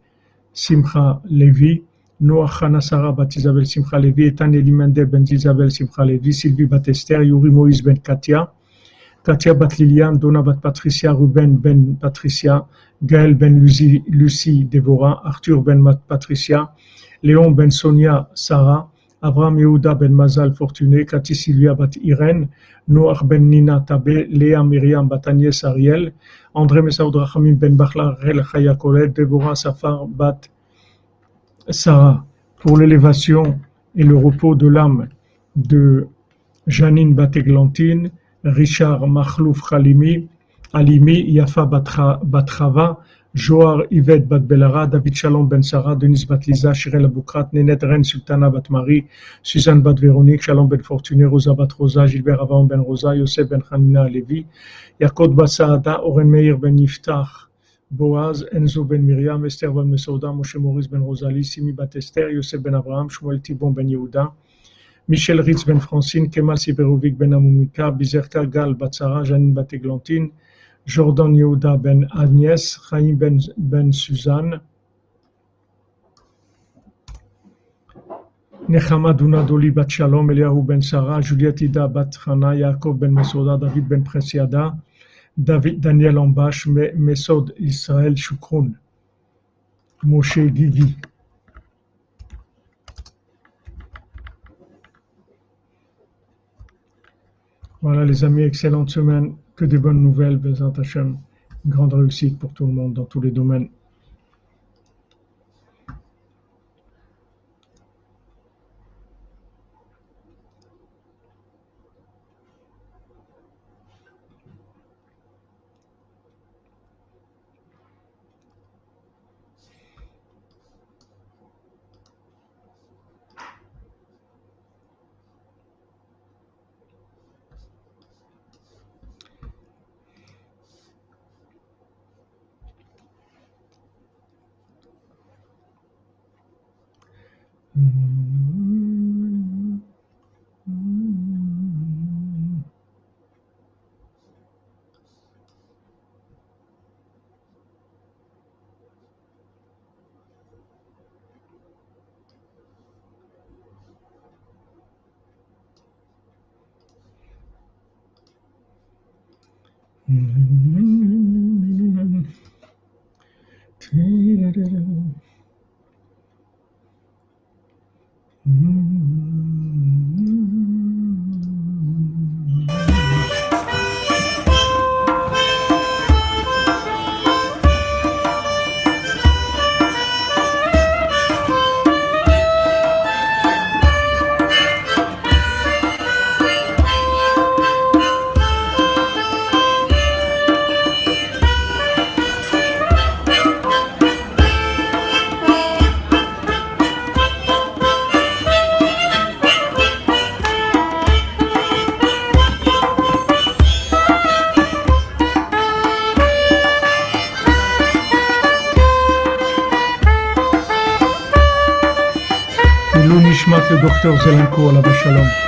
Simcha Levi, Noah Hana Sarah bat Isabel Simcha Levi, Etan Elimende ben Isabel Simcha Levi, Sylvie bat Esther, Yuri Moïse ben Katia, Katia bat Lilian, Donna bat Patricia, Ruben ben Patricia, Gaël ben Lucie, Lucie Déborah, Arthur ben Patricia, Léon ben Sonia Sarah, Abraham Yehuda ben Mazal Fortuné, Cathy Sylvia bat Irène, Noach ben Nina Tabé, Léa Myriam bat Agnès Ariel, André Messaoud Rachamim ben Bachla Rel Chaya Déborah Safar bat Sarah. Pour l'élévation et le repos de l'âme de Janine bat Eglantine, Richard Machlouf Khalimi, Alimi, Yafa Batrava, Joar Yvette Bat Belara, David Shalom Ben Sarah, Denis Bat Lisa, Shirel Aboukrat, Nenet Ren Sultana Bat Marie, Suzanne Bat Véronique, Shalom Ben Fortuné, Rosa Bat Rosa, Gilbert Avan Ben Rosa, Yosef Ben Hanina Levi, Yakot Bat Saada, Oren Ben Yiftach, Boaz, Enzo Ben Miriam, Esther Ben Mesouda, Moshe Maurice Ben Rosalie, Simi Bat Esther, Yosef Ben Abraham, Shmuel Tibon Ben Yehuda, Michel Ritz Ben Francine, Kemal Siberovic Ben Amumika, Bizerka Gal Bat Sarah, Janine Bat Eglantine, Jordan Yehuda ben Agnès, Chaim ben, ben Suzanne, Nechama Dunadoli bat Shalom, Eliahu ben Sarah, Juliette Ida bat Hana, Yaakov ben Mesoda, David ben Presiada, David Daniel Ambash, Mesod Israël Shukron, Moshe Gigi. Voilà les amis, excellente semaine. Que des bonnes nouvelles, Bezat Hashem. Grande réussite pour tout le monde dans tous les domaines. Docteur Zelenko, la Shalom.